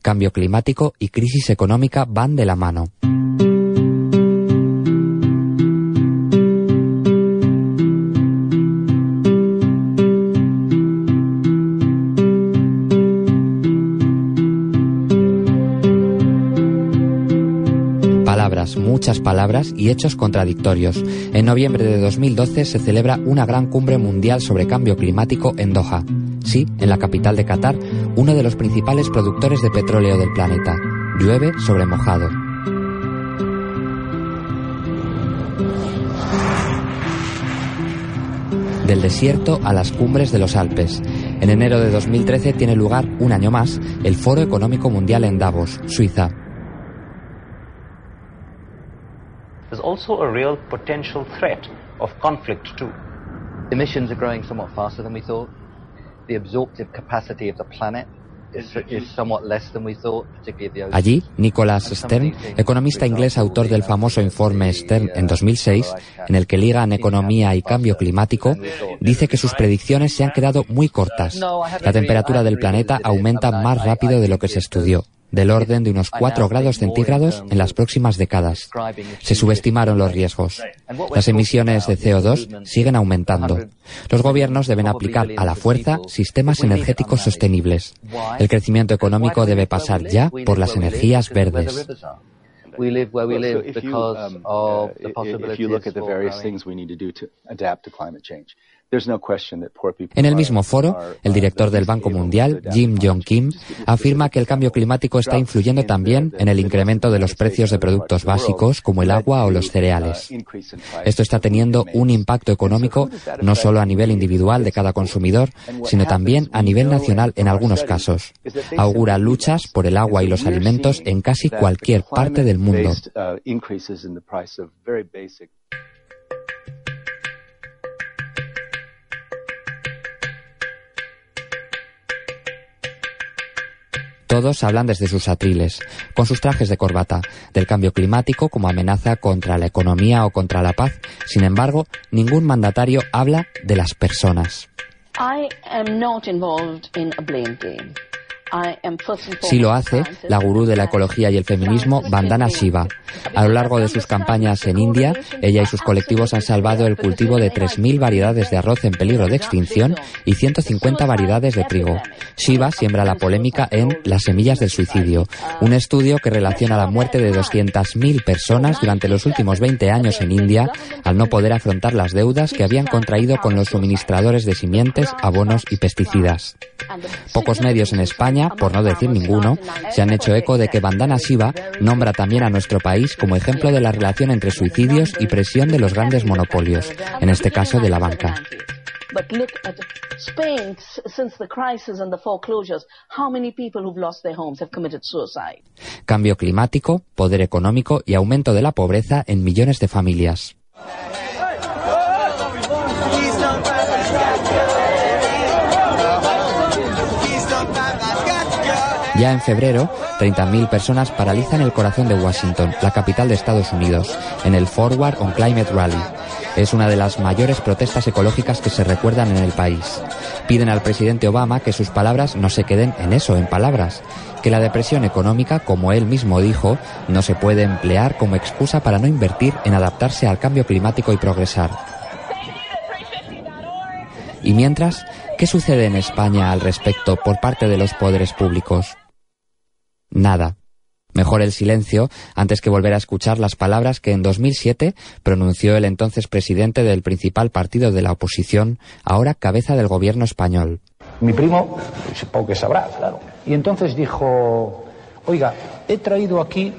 Cambio climático y crisis económica van de la mano. Muchas palabras y hechos contradictorios. En noviembre de 2012 se celebra una gran cumbre mundial sobre cambio climático en Doha. Sí, en la capital de Qatar, uno de los principales productores de petróleo del planeta. Llueve sobre mojado. Del desierto a las cumbres de los Alpes. En enero de 2013 tiene lugar, un año más, el Foro Económico Mundial en Davos, Suiza. Also a real potential threat of conflict too. Emissions are growing somewhat faster than we thought. The absorptive capacity of the planet Allí, Nicholas Stern, economista inglés autor del famoso informe Stern en 2006, en el que ligan economía y cambio climático, dice que sus predicciones se han quedado muy cortas. La temperatura del planeta aumenta más rápido de lo que se estudió del orden de unos 4 grados centígrados en las próximas décadas. Se subestimaron los riesgos. Las emisiones de CO2 siguen aumentando. Los gobiernos deben aplicar a la fuerza sistemas energéticos sostenibles. El crecimiento económico debe pasar ya por las energías verdes. En el mismo foro, el director del Banco Mundial, Jim Jong Kim, afirma que el cambio climático está influyendo también en el incremento de los precios de productos básicos como el agua o los cereales. Esto está teniendo un impacto económico no solo a nivel individual de cada consumidor, sino también a nivel nacional en algunos casos. Augura luchas por el agua y los alimentos en casi cualquier parte del mundo. Todos hablan desde sus atriles, con sus trajes de corbata, del cambio climático como amenaza contra la economía o contra la paz. Sin embargo, ningún mandatario habla de las personas. Sí lo hace la gurú de la ecología y el feminismo, Vandana Shiva. A lo largo de sus campañas en India, ella y sus colectivos han salvado el cultivo de 3.000 variedades de arroz en peligro de extinción y 150 variedades de trigo. Shiva siembra la polémica en Las semillas del suicidio, un estudio que relaciona la muerte de 200.000 personas durante los últimos 20 años en India al no poder afrontar las deudas que habían contraído con los suministradores de simientes, abonos y pesticidas. Pocos medios en España por no decir ninguno, se han hecho eco de que Bandana Shiva nombra también a nuestro país como ejemplo de la relación entre suicidios y presión de los grandes monopolios, en este caso de la banca. But look at Spain, s- since the crisis and the foreclosures, how many people who've lost their homes have committed suicide? Cambio climático, poder económico y aumento de la pobreza en millones de familias. Ya en febrero, 30.000 personas paralizan el corazón de Washington, la capital de Estados Unidos, en el Forward on Climate Rally. Es una de las mayores protestas ecológicas que se recuerdan en el país. Piden al presidente Obama que sus palabras no se queden en eso, en palabras, que la depresión económica, como él mismo dijo, no se puede emplear como excusa para no invertir en adaptarse al cambio climático y progresar. Y mientras, ¿qué sucede en España al respecto por parte de los poderes públicos? Nada. Mejor el silencio antes que volver a escuchar las palabras que en 2007 pronunció el entonces presidente del principal partido de la oposición, ahora cabeza del gobierno español. Mi primo, supongo que sabrá, claro. Y entonces dijo, oiga, he traído aquí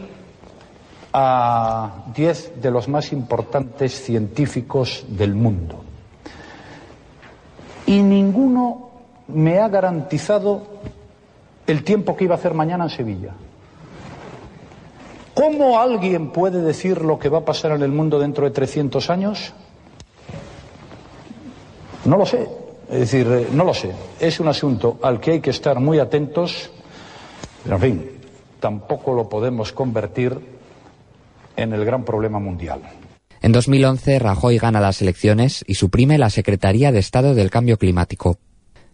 a diez de los más importantes científicos del mundo. Y ninguno me ha garantizado el tiempo que iba a hacer mañana en Sevilla. ¿Cómo alguien puede decir lo que va a pasar en el mundo dentro de 300 años? No lo sé. Es decir, eh, no lo sé. Es un asunto al que hay que estar muy atentos. Pero, en fin, tampoco lo podemos convertir en el gran problema mundial. En 2011, Rajoy gana las elecciones y suprime la Secretaría de Estado del Cambio Climático.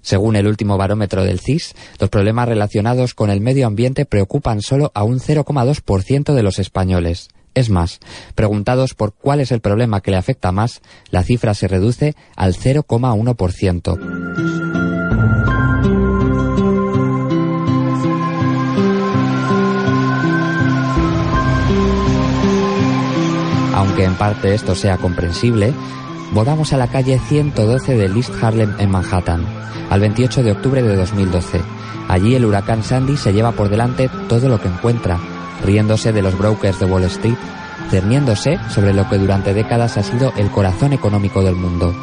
Según el último barómetro del CIS, los problemas relacionados con el medio ambiente preocupan solo a un 0,2% de los españoles. Es más, preguntados por cuál es el problema que le afecta más, la cifra se reduce al 0,1%. Aunque en parte esto sea comprensible, volvamos a la calle 112 de East Harlem en Manhattan, al 28 de octubre de 2012. Allí el huracán Sandy se lleva por delante todo lo que encuentra, riéndose de los brokers de Wall Street, cerniéndose sobre lo que durante décadas ha sido el corazón económico del mundo.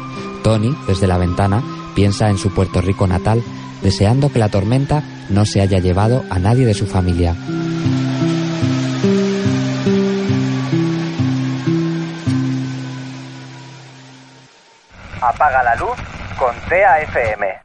Tony, desde la ventana, piensa en su Puerto Rico natal, deseando que la tormenta no se haya llevado a nadie de su familia. Apaga la luz con TAFM.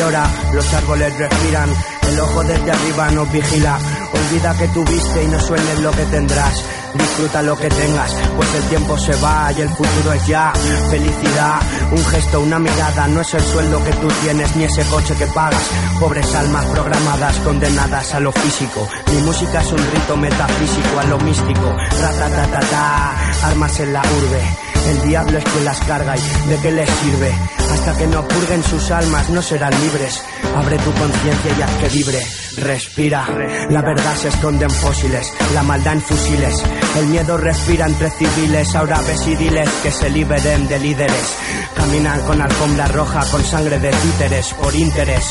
llora, los árboles respiran, el ojo desde arriba nos vigila. Olvida que tuviste y no sueñes lo que tendrás. Disfruta lo que tengas, pues el tiempo se va y el futuro es ya. Felicidad, un gesto, una mirada, no es el sueldo que tú tienes ni ese coche que pagas. Pobres almas programadas, condenadas a lo físico. Mi música es un rito metafísico a lo místico. Ratatatata, armas en la urbe. El diablo es quien las carga y de qué les sirve. Hasta que no purguen sus almas no serán libres. Abre tu conciencia y haz que vibre. Respira. La verdad se esconde en fósiles, la maldad en fusiles. El miedo respira entre civiles. Ahora ves y diles que se liberen de líderes. Caminan con alfombra roja, con sangre de títeres, por interés.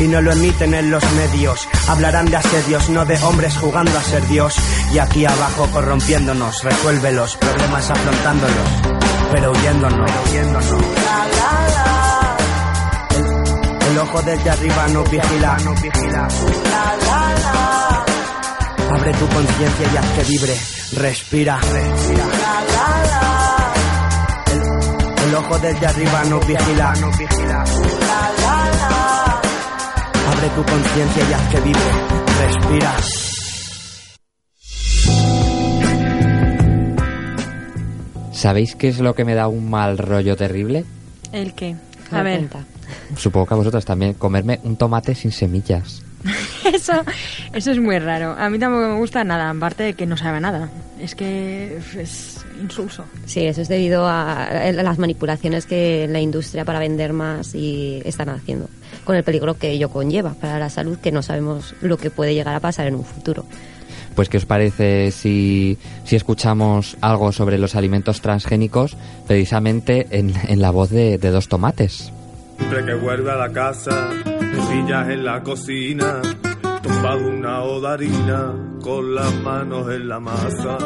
Y no lo emiten en los medios. Hablarán de asedios, no de hombres jugando a ser Dios. Y aquí abajo corrompiéndonos. Resuelve los problemas afrontándolos, pero huyéndonos. Pero huyéndonos. El, ojo desde arriba nos vigila. Abre tu conciencia y haz que vibre. Respira. El, el ojo desde arriba nos vigila. Abre tu conciencia y haz que vibre. Respira. ¿Sabéis qué es lo que me da un mal rollo terrible? ¿El qué? A ver. Supongo que a vosotros también, comerme un tomate sin semillas. Eso, eso es muy raro. A mí tampoco me gusta nada, aparte de que no sabe nada. Es que es insulso. Sí, eso es debido a a las manipulaciones que la industria para vender más y están haciendo, con el peligro que ello conlleva para la salud, que no sabemos lo que puede llegar a pasar en un futuro. Pues, ¿qué os parece si, si escuchamos algo sobre los alimentos transgénicos precisamente en, en la voz de, de dos tomates? Siempre que vuelve a la casa, me pillas en la cocina, tumbado una odarina, con las manos en la masa.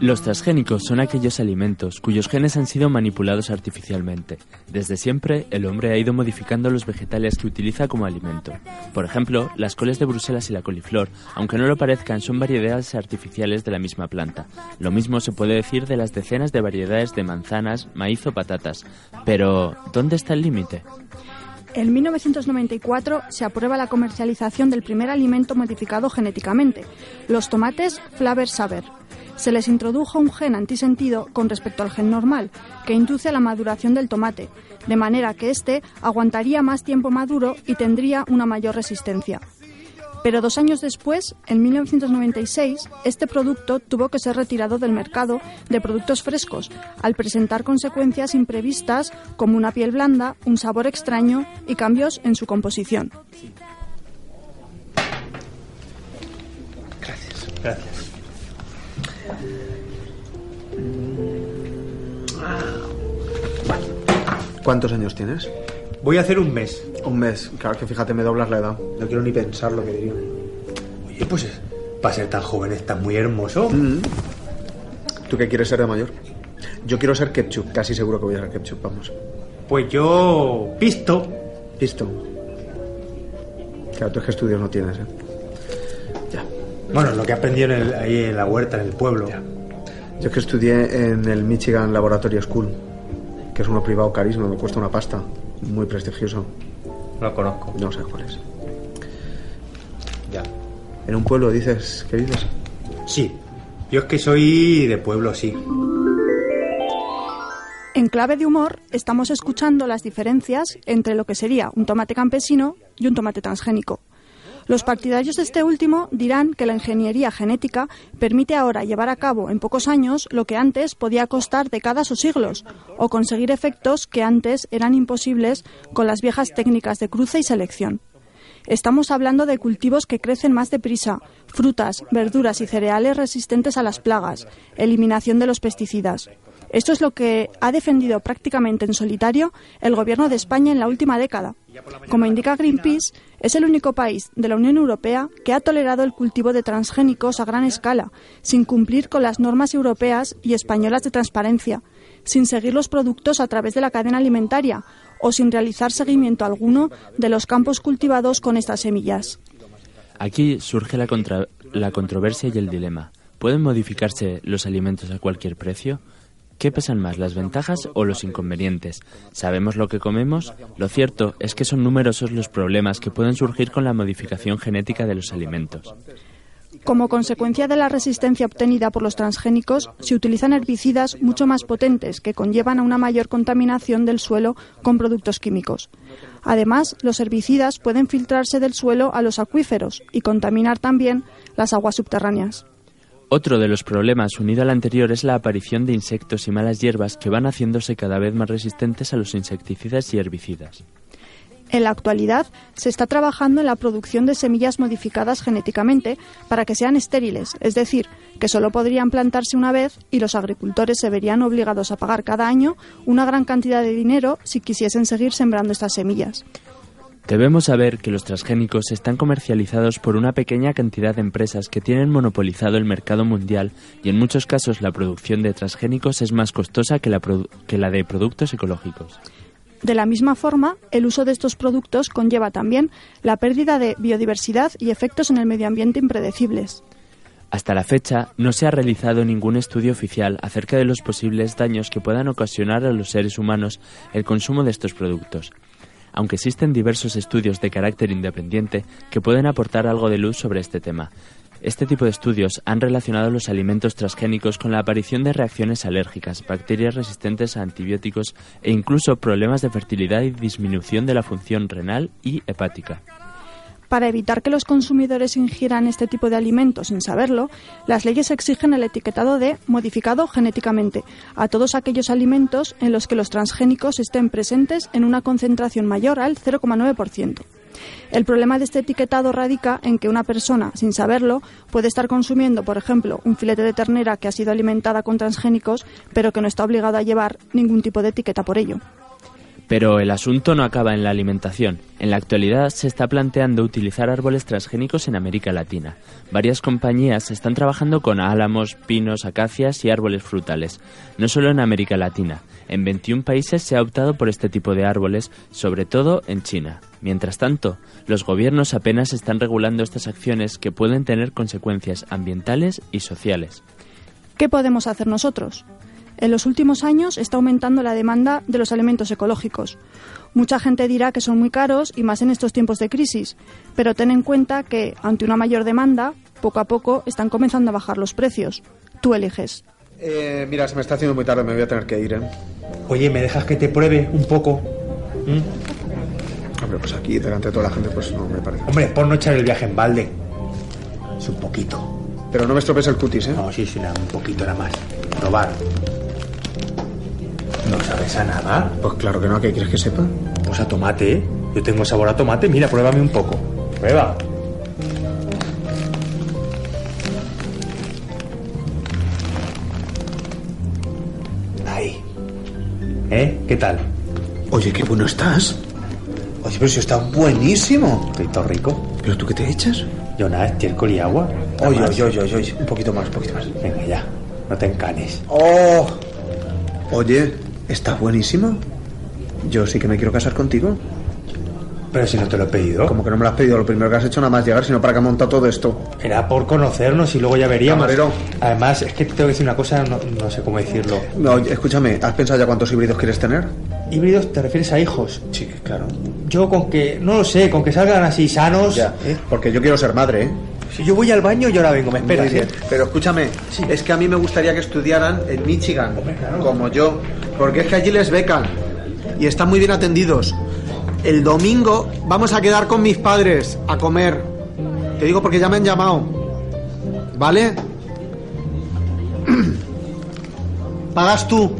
Los transgénicos son aquellos alimentos cuyos genes han sido manipulados artificialmente. Desde siempre, el hombre ha ido modificando los vegetales que utiliza como alimento. Por ejemplo, las coles de Bruselas y la coliflor, aunque no lo parezcan, son variedades artificiales de la misma planta. Lo mismo se puede decir de las decenas de variedades de manzanas, maíz o patatas. Pero, ¿dónde está el límite? En 1994 se aprueba la comercialización del primer alimento modificado genéticamente, los tomates Flavor Saver. Se les introdujo un gen antisentido con respecto al gen normal, que induce a la maduración del tomate, de manera que éste aguantaría más tiempo maduro y tendría una mayor resistencia. Pero dos años después, en 1996, este producto tuvo que ser retirado del mercado de productos frescos, al presentar consecuencias imprevistas como una piel blanda, un sabor extraño y cambios en su composición. Gracias. ¿Cuántos años tienes? Voy a hacer un mes. Un mes. Claro que fíjate, me doblas la edad. No quiero ni pensar lo que diría. Oye, pues es- para ser tan joven está muy hermoso. Mm. ¿Tú qué quieres ser de mayor? Yo quiero ser ketchup. Casi seguro que voy a ser ketchup, vamos. Pues yo... Pisto. Pisto. Claro, tú es que estudios no tienes, ¿eh? Bueno, lo que aprendí en el- ahí en la huerta, en el pueblo. Yo es que estudié en el Michigan Laboratory School, que es uno privado carísimo, me cuesta una pasta. Muy prestigioso. Lo conozco. No sé cuál es. Ya. ¿En un pueblo dices que vives? Sí. Yo es que soy de pueblo, sí. En clave de humor, estamos escuchando las diferencias entre lo que sería un tomate campesino y un tomate transgénico. Los partidarios de este último dirán que la ingeniería genética permite ahora llevar a cabo en pocos años lo que antes podía costar décadas o siglos, o conseguir efectos que antes eran imposibles con las viejas técnicas de cruce y selección. Estamos hablando de cultivos que crecen más deprisa, frutas, verduras y cereales resistentes a las plagas, eliminación de los pesticidas. Esto es lo que ha defendido prácticamente en solitario el Gobierno de España en la última década. Como indica Greenpeace, es el único país de la Unión Europea que ha tolerado el cultivo de transgénicos a gran escala, sin cumplir con las normas europeas y españolas de transparencia, sin seguir los productos a través de la cadena alimentaria o sin realizar seguimiento alguno de los campos cultivados con estas semillas. Aquí surge la, controversia y el dilema. ¿Pueden modificarse los alimentos a cualquier precio? ¿Qué pesan más, las ventajas o los inconvenientes? ¿Sabemos lo que comemos? Lo cierto es que son numerosos los problemas que pueden surgir con la modificación genética de los alimentos. Como consecuencia de la resistencia obtenida por los transgénicos, se utilizan herbicidas mucho más potentes que conllevan a una mayor contaminación del suelo con productos químicos. Además, los herbicidas pueden filtrarse del suelo a los acuíferos y contaminar también las aguas subterráneas. Otro de los problemas unido al anterior es la aparición de insectos y malas hierbas que van haciéndose cada vez más resistentes a los insecticidas y herbicidas. En la actualidad se está trabajando en la producción de semillas modificadas genéticamente para que sean estériles, es decir, que solo podrían plantarse una vez y los agricultores se verían obligados a pagar cada año una gran cantidad de dinero si quisiesen seguir sembrando estas semillas. Debemos saber que los transgénicos están comercializados por una pequeña cantidad de empresas que tienen monopolizado el mercado mundial y en muchos casos la producción de transgénicos es más costosa que la, produ- que la de productos ecológicos. De la misma forma, el uso de estos productos conlleva también la pérdida de biodiversidad y efectos en el medio ambiente impredecibles. Hasta la fecha, no se ha realizado ningún estudio oficial acerca de los posibles daños que puedan ocasionar a los seres humanos el consumo de estos productos. Aunque existen diversos estudios de carácter independiente que pueden aportar algo de luz sobre este tema. Este tipo de estudios han relacionado los alimentos transgénicos con la aparición de reacciones alérgicas, bacterias resistentes a antibióticos e incluso problemas de fertilidad y disminución de la función renal y hepática. Para evitar que los consumidores ingieran este tipo de alimentos sin saberlo, las leyes exigen el etiquetado de modificado genéticamente a todos aquellos alimentos en los que los transgénicos estén presentes en una concentración mayor al 0,9%. El problema de este etiquetado radica en que una persona, sin saberlo, puede estar consumiendo, por ejemplo, un filete de ternera que ha sido alimentada con transgénicos, pero que no está obligado a llevar ningún tipo de etiqueta por ello. Pero el asunto no acaba en la alimentación. En la actualidad se está planteando utilizar árboles transgénicos en América Latina. Varias compañías están trabajando con álamos, pinos, acacias y árboles frutales. No solo en América Latina. En 21 países se ha optado por este tipo de árboles, sobre todo en China. Mientras tanto, los gobiernos apenas están regulando estas acciones que pueden tener consecuencias ambientales y sociales. ¿Qué podemos hacer nosotros? En los últimos años está aumentando la demanda de los alimentos ecológicos. Mucha gente dirá que son muy caros y más en estos tiempos de crisis, pero ten en cuenta que ante una mayor demanda, poco a poco están comenzando a bajar los precios. Tú eliges. Eh, mira, se me está haciendo muy tarde, me voy a tener que ir, ¿eh? Oye, ¿me dejas que te pruebe un poco? Hombre, pues aquí, delante de toda la gente, pues no me parece. Hombre, por no echar el viaje en balde. Es un poquito. Pero no me estropees el cutis, ¿eh? No, sí, sí, nada, un poquito nada más. Probar. ¿No sabes a nada? Pues claro que no, ¿qué quieres que sepa? Pues a tomate, ¿eh? Yo tengo sabor a tomate, mira, pruébame un poco. Prueba. Ahí. ¿Eh? ¿Qué tal? Oye, qué bueno estás. Oye, pero si está buenísimo. Estoy todo rico. ¿Pero tú qué te echas? Yo nada, estiércol y agua. Oye, oye, oye, oye, oye, un poquito más, un poquito más. Venga, ya. No te encanes. ¡Oh! Oye, ¿está buenísimo? Yo sí que me quiero casar contigo. Pero si no te lo he pedido. Como que no me lo has pedido, lo primero que has hecho nada más llegar, sino para que ha montado todo esto. Era por conocernos y luego ya veríamos. Camarero. Además, es que te tengo que decir una cosa, no, no sé cómo decirlo. No, escúchame, ¿has pensado ya cuántos híbridos quieres tener? ¿Híbridos te refieres a hijos? Sí, claro. Yo con que, no lo sé, con que salgan así sanos. Ya, porque yo quiero ser madre, ¿eh? Si yo voy al baño y ahora vengo, me bien. ¿eh? Pero escúchame, es que a mí me gustaría que estudiaran en Michigan, como yo, porque es que allí les becan y están muy bien atendidos. El domingo vamos a quedar con mis padres a comer. Te digo porque ya me han llamado. ¿Vale? Pagas tú.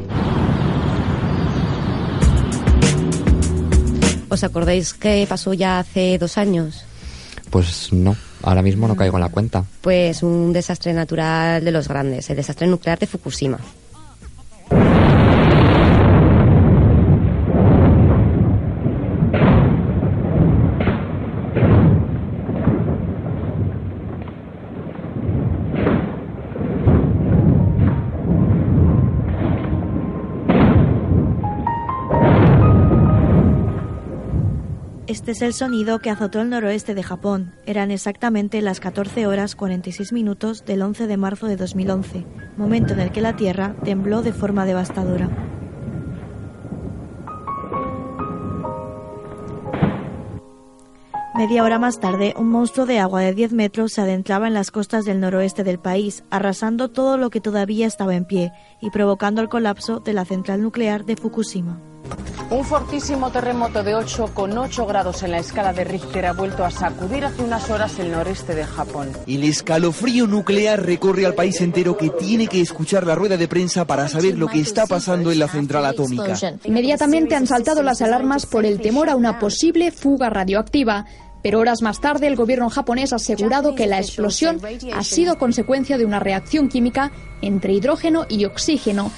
¿Os acordáis que pasó ya hace dos años? Pues no, ahora mismo no caigo en la cuenta. Pues un desastre natural de los grandes, el desastre nuclear de Fukushima. Este es el sonido que azotó el noroeste de Japón. Eran exactamente las 14 horas 46 minutos del 11 de marzo de 2011, momento en el que la Tierra tembló de forma devastadora. Media hora más tarde, un monstruo de agua de 10 metros se adentraba en las costas del noroeste del país, arrasando todo lo que todavía estaba en pie y provocando el colapso de la central nuclear de Fukushima. Un fortísimo terremoto de 8,8 grados en la escala de Richter ha vuelto a sacudir hace unas horas el noreste de Japón. El escalofrío nuclear recorre al país entero que tiene que escuchar la rueda de prensa para saber lo que está pasando en la central atómica. Inmediatamente han saltado las alarmas por el temor a una posible fuga radioactiva. Pero horas más tarde el gobierno japonés ha asegurado que la explosión ha sido consecuencia de una reacción química entre hidrógeno y oxígeno.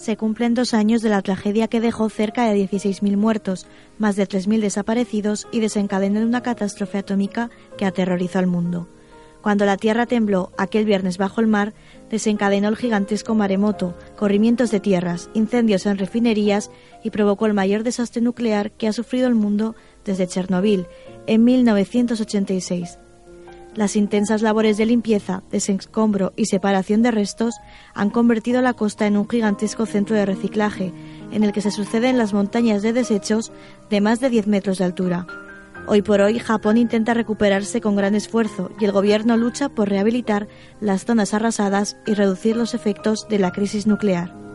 Se cumplen dos años de la tragedia que dejó cerca de 16.000 muertos, más de 3.000 desaparecidos y desencadenó una catástrofe atómica que aterrorizó al mundo. Cuando la Tierra tembló aquel viernes bajo el mar, desencadenó el gigantesco maremoto, corrimientos de tierras, incendios en refinerías y provocó el mayor desastre nuclear que ha sufrido el mundo desde Chernobyl en 1986. Las intensas labores de limpieza, desescombro y separación de restos han convertido la costa en un gigantesco centro de reciclaje, en el que se suceden las montañas de desechos de más de 10 metros de altura. Hoy por hoy, Japón intenta recuperarse con gran esfuerzo y el gobierno lucha por rehabilitar las zonas arrasadas y reducir los efectos de la crisis nuclear.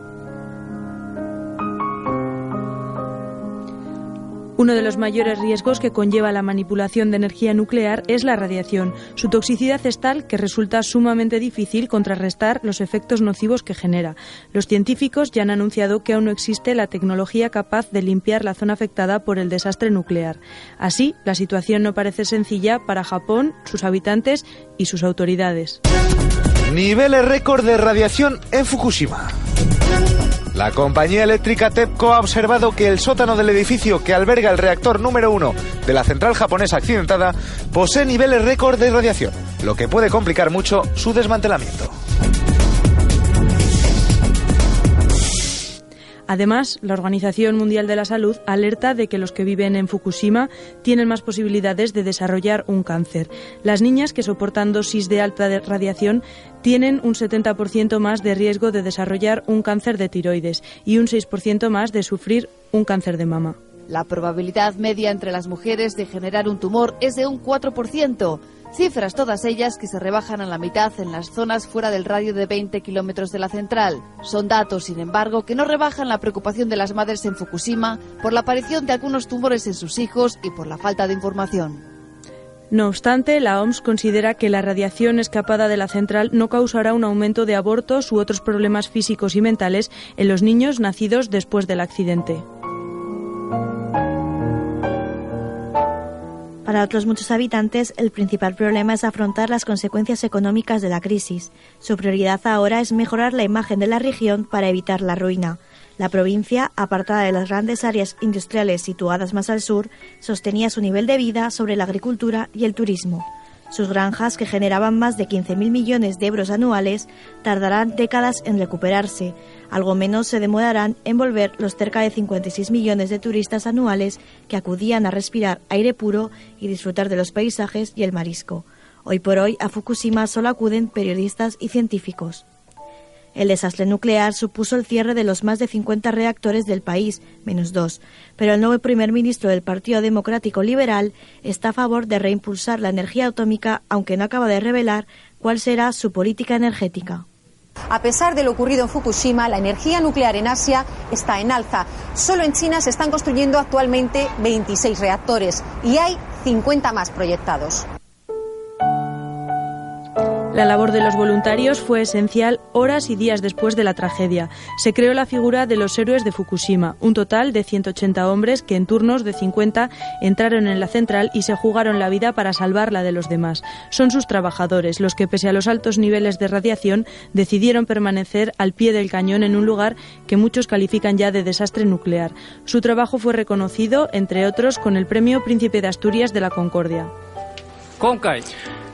Uno de los mayores riesgos que conlleva la manipulación de energía nuclear es la radiación. Su toxicidad es tal que resulta sumamente difícil contrarrestar los efectos nocivos que genera. Los científicos ya han anunciado que aún no existe la tecnología capaz de limpiar la zona afectada por el desastre nuclear. Así, la situación no parece sencilla para Japón, sus habitantes y sus autoridades. Niveles récord de radiación en Fukushima. La compañía eléctrica TEPCO ha observado que el sótano del edificio que alberga el reactor número uno de la central japonesa accidentada posee niveles récord de radiación, lo que puede complicar mucho su desmantelamiento. Además, la Organización Mundial de la Salud alerta de que los que viven en Fukushima tienen más posibilidades de desarrollar un cáncer. Las niñas que soportan dosis de alta radiación tienen un 70% más de riesgo de desarrollar un cáncer de tiroides y un 6% más de sufrir un cáncer de mama. La probabilidad media entre las mujeres de generar un tumor es de un 4%. Cifras todas ellas que se rebajan a la mitad en las zonas fuera del radio de 20 kilómetros de la central. Son datos, sin embargo, que no rebajan la preocupación de las madres en Fukushima por la aparición de algunos tumores en sus hijos y por la falta de información. No obstante, la OMS considera que la radiación escapada de la central no causará un aumento de abortos u otros problemas físicos y mentales en los niños nacidos después del accidente. Para otros muchos habitantes, el principal problema es afrontar las consecuencias económicas de la crisis. Su prioridad ahora es mejorar la imagen de la región para evitar la ruina. La provincia, apartada de las grandes áreas industriales situadas más al sur, sostenía su nivel de vida sobre la agricultura y el turismo. Sus granjas, que generaban más de 15.000 millones de euros anuales, tardarán décadas en recuperarse. Algo menos se demorarán en volver los cerca de 56 millones de turistas anuales que acudían a respirar aire puro y disfrutar de los paisajes y el marisco. Hoy por hoy a Fukushima solo acuden periodistas y científicos. El desastre nuclear supuso el cierre de los más de 50 reactores del país, menos dos, pero el nuevo primer ministro del Partido Democrático Liberal está a favor de reimpulsar la energía atómica, aunque no acaba de revelar cuál será su política energética. A pesar de lo ocurrido en Fukushima, la energía nuclear en Asia está en alza. Solo en China se están construyendo actualmente 26 reactores y hay 50 más proyectados. La labor de los voluntarios fue esencial horas y días después de la tragedia. Se creó la figura de los héroes de Fukushima, un total de 180 hombres que en turnos de 50 entraron en la central y se jugaron la vida para salvar la de los demás. Son sus trabajadores los que, pese a los altos niveles de radiación, decidieron permanecer al pie del cañón en un lugar que muchos califican ya de desastre nuclear. Su trabajo fue reconocido, entre otros, con el Premio Príncipe de Asturias de la Concordia.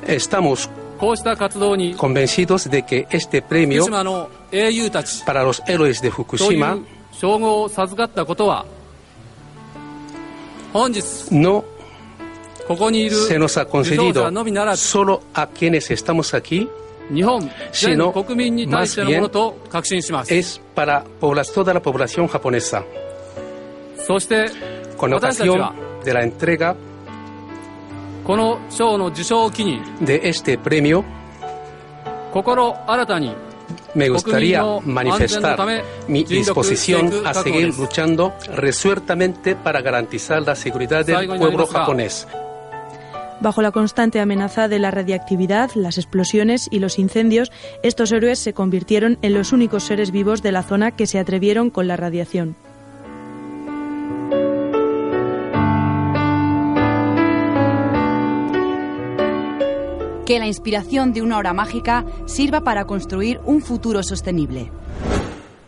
Estamos こうした活動に convencidos de que este premio 福島の英雄たち para los héroes de 福島称号を授かったことは本日 no ここにいる se nos ha 受賞 concedido 者のみならず solo a quienes estamos aquí, 日本全国民に対してのものと確信します es para poblas- toda la población japonesa. そして Con 私たちは ocasión de la entrega de este premio, me gustaría manifestar mi disposición a seguir luchando resueltamente para garantizar la seguridad del pueblo japonés. Bajo la constante amenaza de la radiactividad, las explosiones y los incendios, estos héroes se convirtieron en los únicos seres vivos de la zona que se atrevieron con la radiación. Que la inspiración de una hora mágica sirva para construir un futuro sostenible.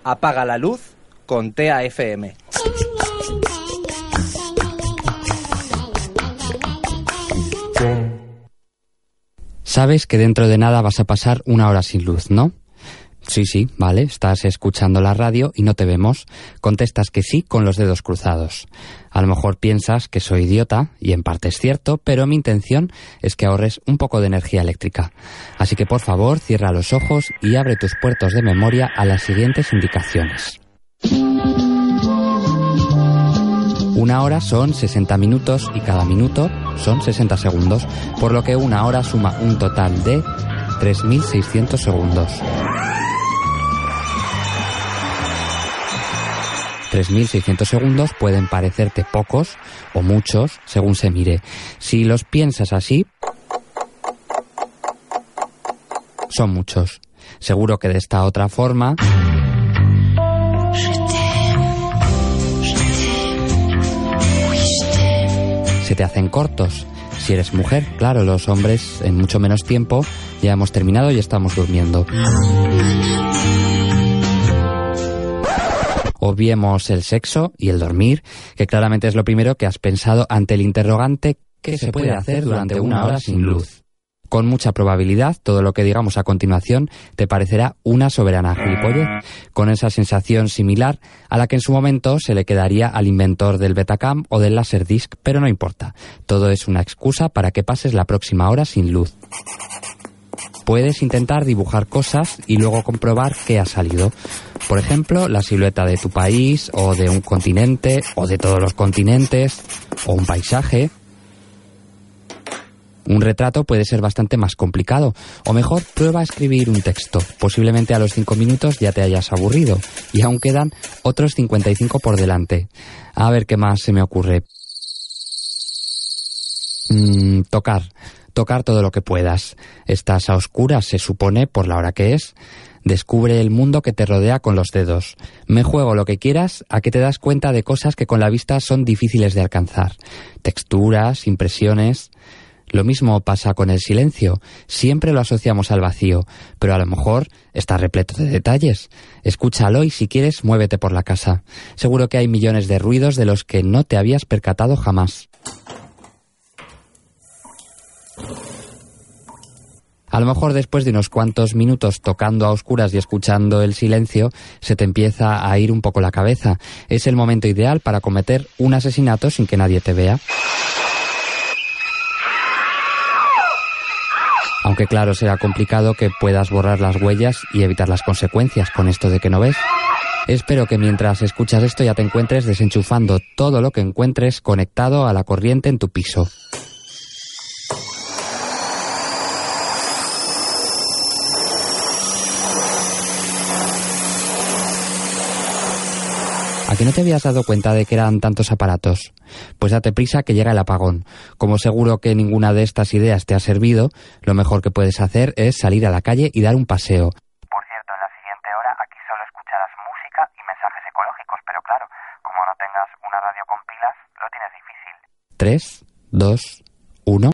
Apaga la luz con TAFM. Sabes que dentro de nada vas a pasar una hora sin luz, ¿no? Sí, sí, vale, estás escuchando la radio y no te vemos. Contestas que sí con los dedos cruzados. A lo mejor piensas que soy idiota, y en parte es cierto, pero mi intención es que ahorres un poco de energía eléctrica. Así que por favor, cierra los ojos y abre tus puertos de memoria a las siguientes indicaciones. Una hora son 60 minutos y cada minuto son 60 segundos, por lo que una hora suma un total de 3.600 segundos. 3.600 segundos pueden parecerte pocos o muchos según se mire. Si los piensas así, son muchos. Seguro que de esta otra forma... Se te hacen cortos. Si eres mujer, claro, los hombres en mucho menos tiempo ya hemos terminado y estamos durmiendo. Obviemos el sexo y el dormir, que claramente es lo primero que has pensado ante el interrogante ¿qué se puede hacer durante una hora sin luz? Con mucha probabilidad, todo lo que digamos a continuación te parecerá una soberana gilipollez, con esa sensación similar a la que en su momento se le quedaría al inventor del Betacam o del Laserdisc, pero no importa. Todo es una excusa para que pases la próxima hora sin luz. Puedes intentar dibujar cosas y luego comprobar qué ha salido. Por ejemplo, la silueta de tu país o de un continente o de todos los continentes o un paisaje. Un retrato puede ser bastante más complicado, o mejor, prueba a escribir un texto. Posiblemente a los 5 minutos ya te hayas aburrido, y aún quedan otros 55 por delante. A ver qué más se me ocurre. Mm, tocar. Tocar todo lo que puedas. Estás a oscuras, se supone, por la hora que es. Descubre el mundo que te rodea con los dedos. Me juego lo que quieras a que te das cuenta de cosas que con la vista son difíciles de alcanzar. Texturas, impresiones. Lo mismo pasa con el silencio. Siempre lo asociamos al vacío, pero a lo mejor está repleto de detalles. Escúchalo y si quieres, muévete por la casa. Seguro que hay millones de ruidos de los que no te habías percatado jamás. A lo mejor después de unos cuantos minutos tocando a oscuras y escuchando el silencio, se te empieza a ir un poco la cabeza. Es el momento ideal para cometer un asesinato sin que nadie te vea. Aunque claro, será complicado que puedas borrar las huellas y evitar las consecuencias con esto de que no ves. Espero que mientras escuchas esto ya te encuentres desenchufando todo lo que encuentres conectado a la corriente en tu piso. ¿A que no te habías dado cuenta de que eran tantos aparatos? Pues date prisa que llega el apagón. Como seguro que ninguna de estas ideas te ha servido, lo mejor que puedes hacer es salir a la calle y dar un paseo. Por cierto, en la siguiente hora aquí solo escucharás música y mensajes ecológicos, pero claro, como no tengas una radio con pilas, lo tienes difícil. 3, 2, 1.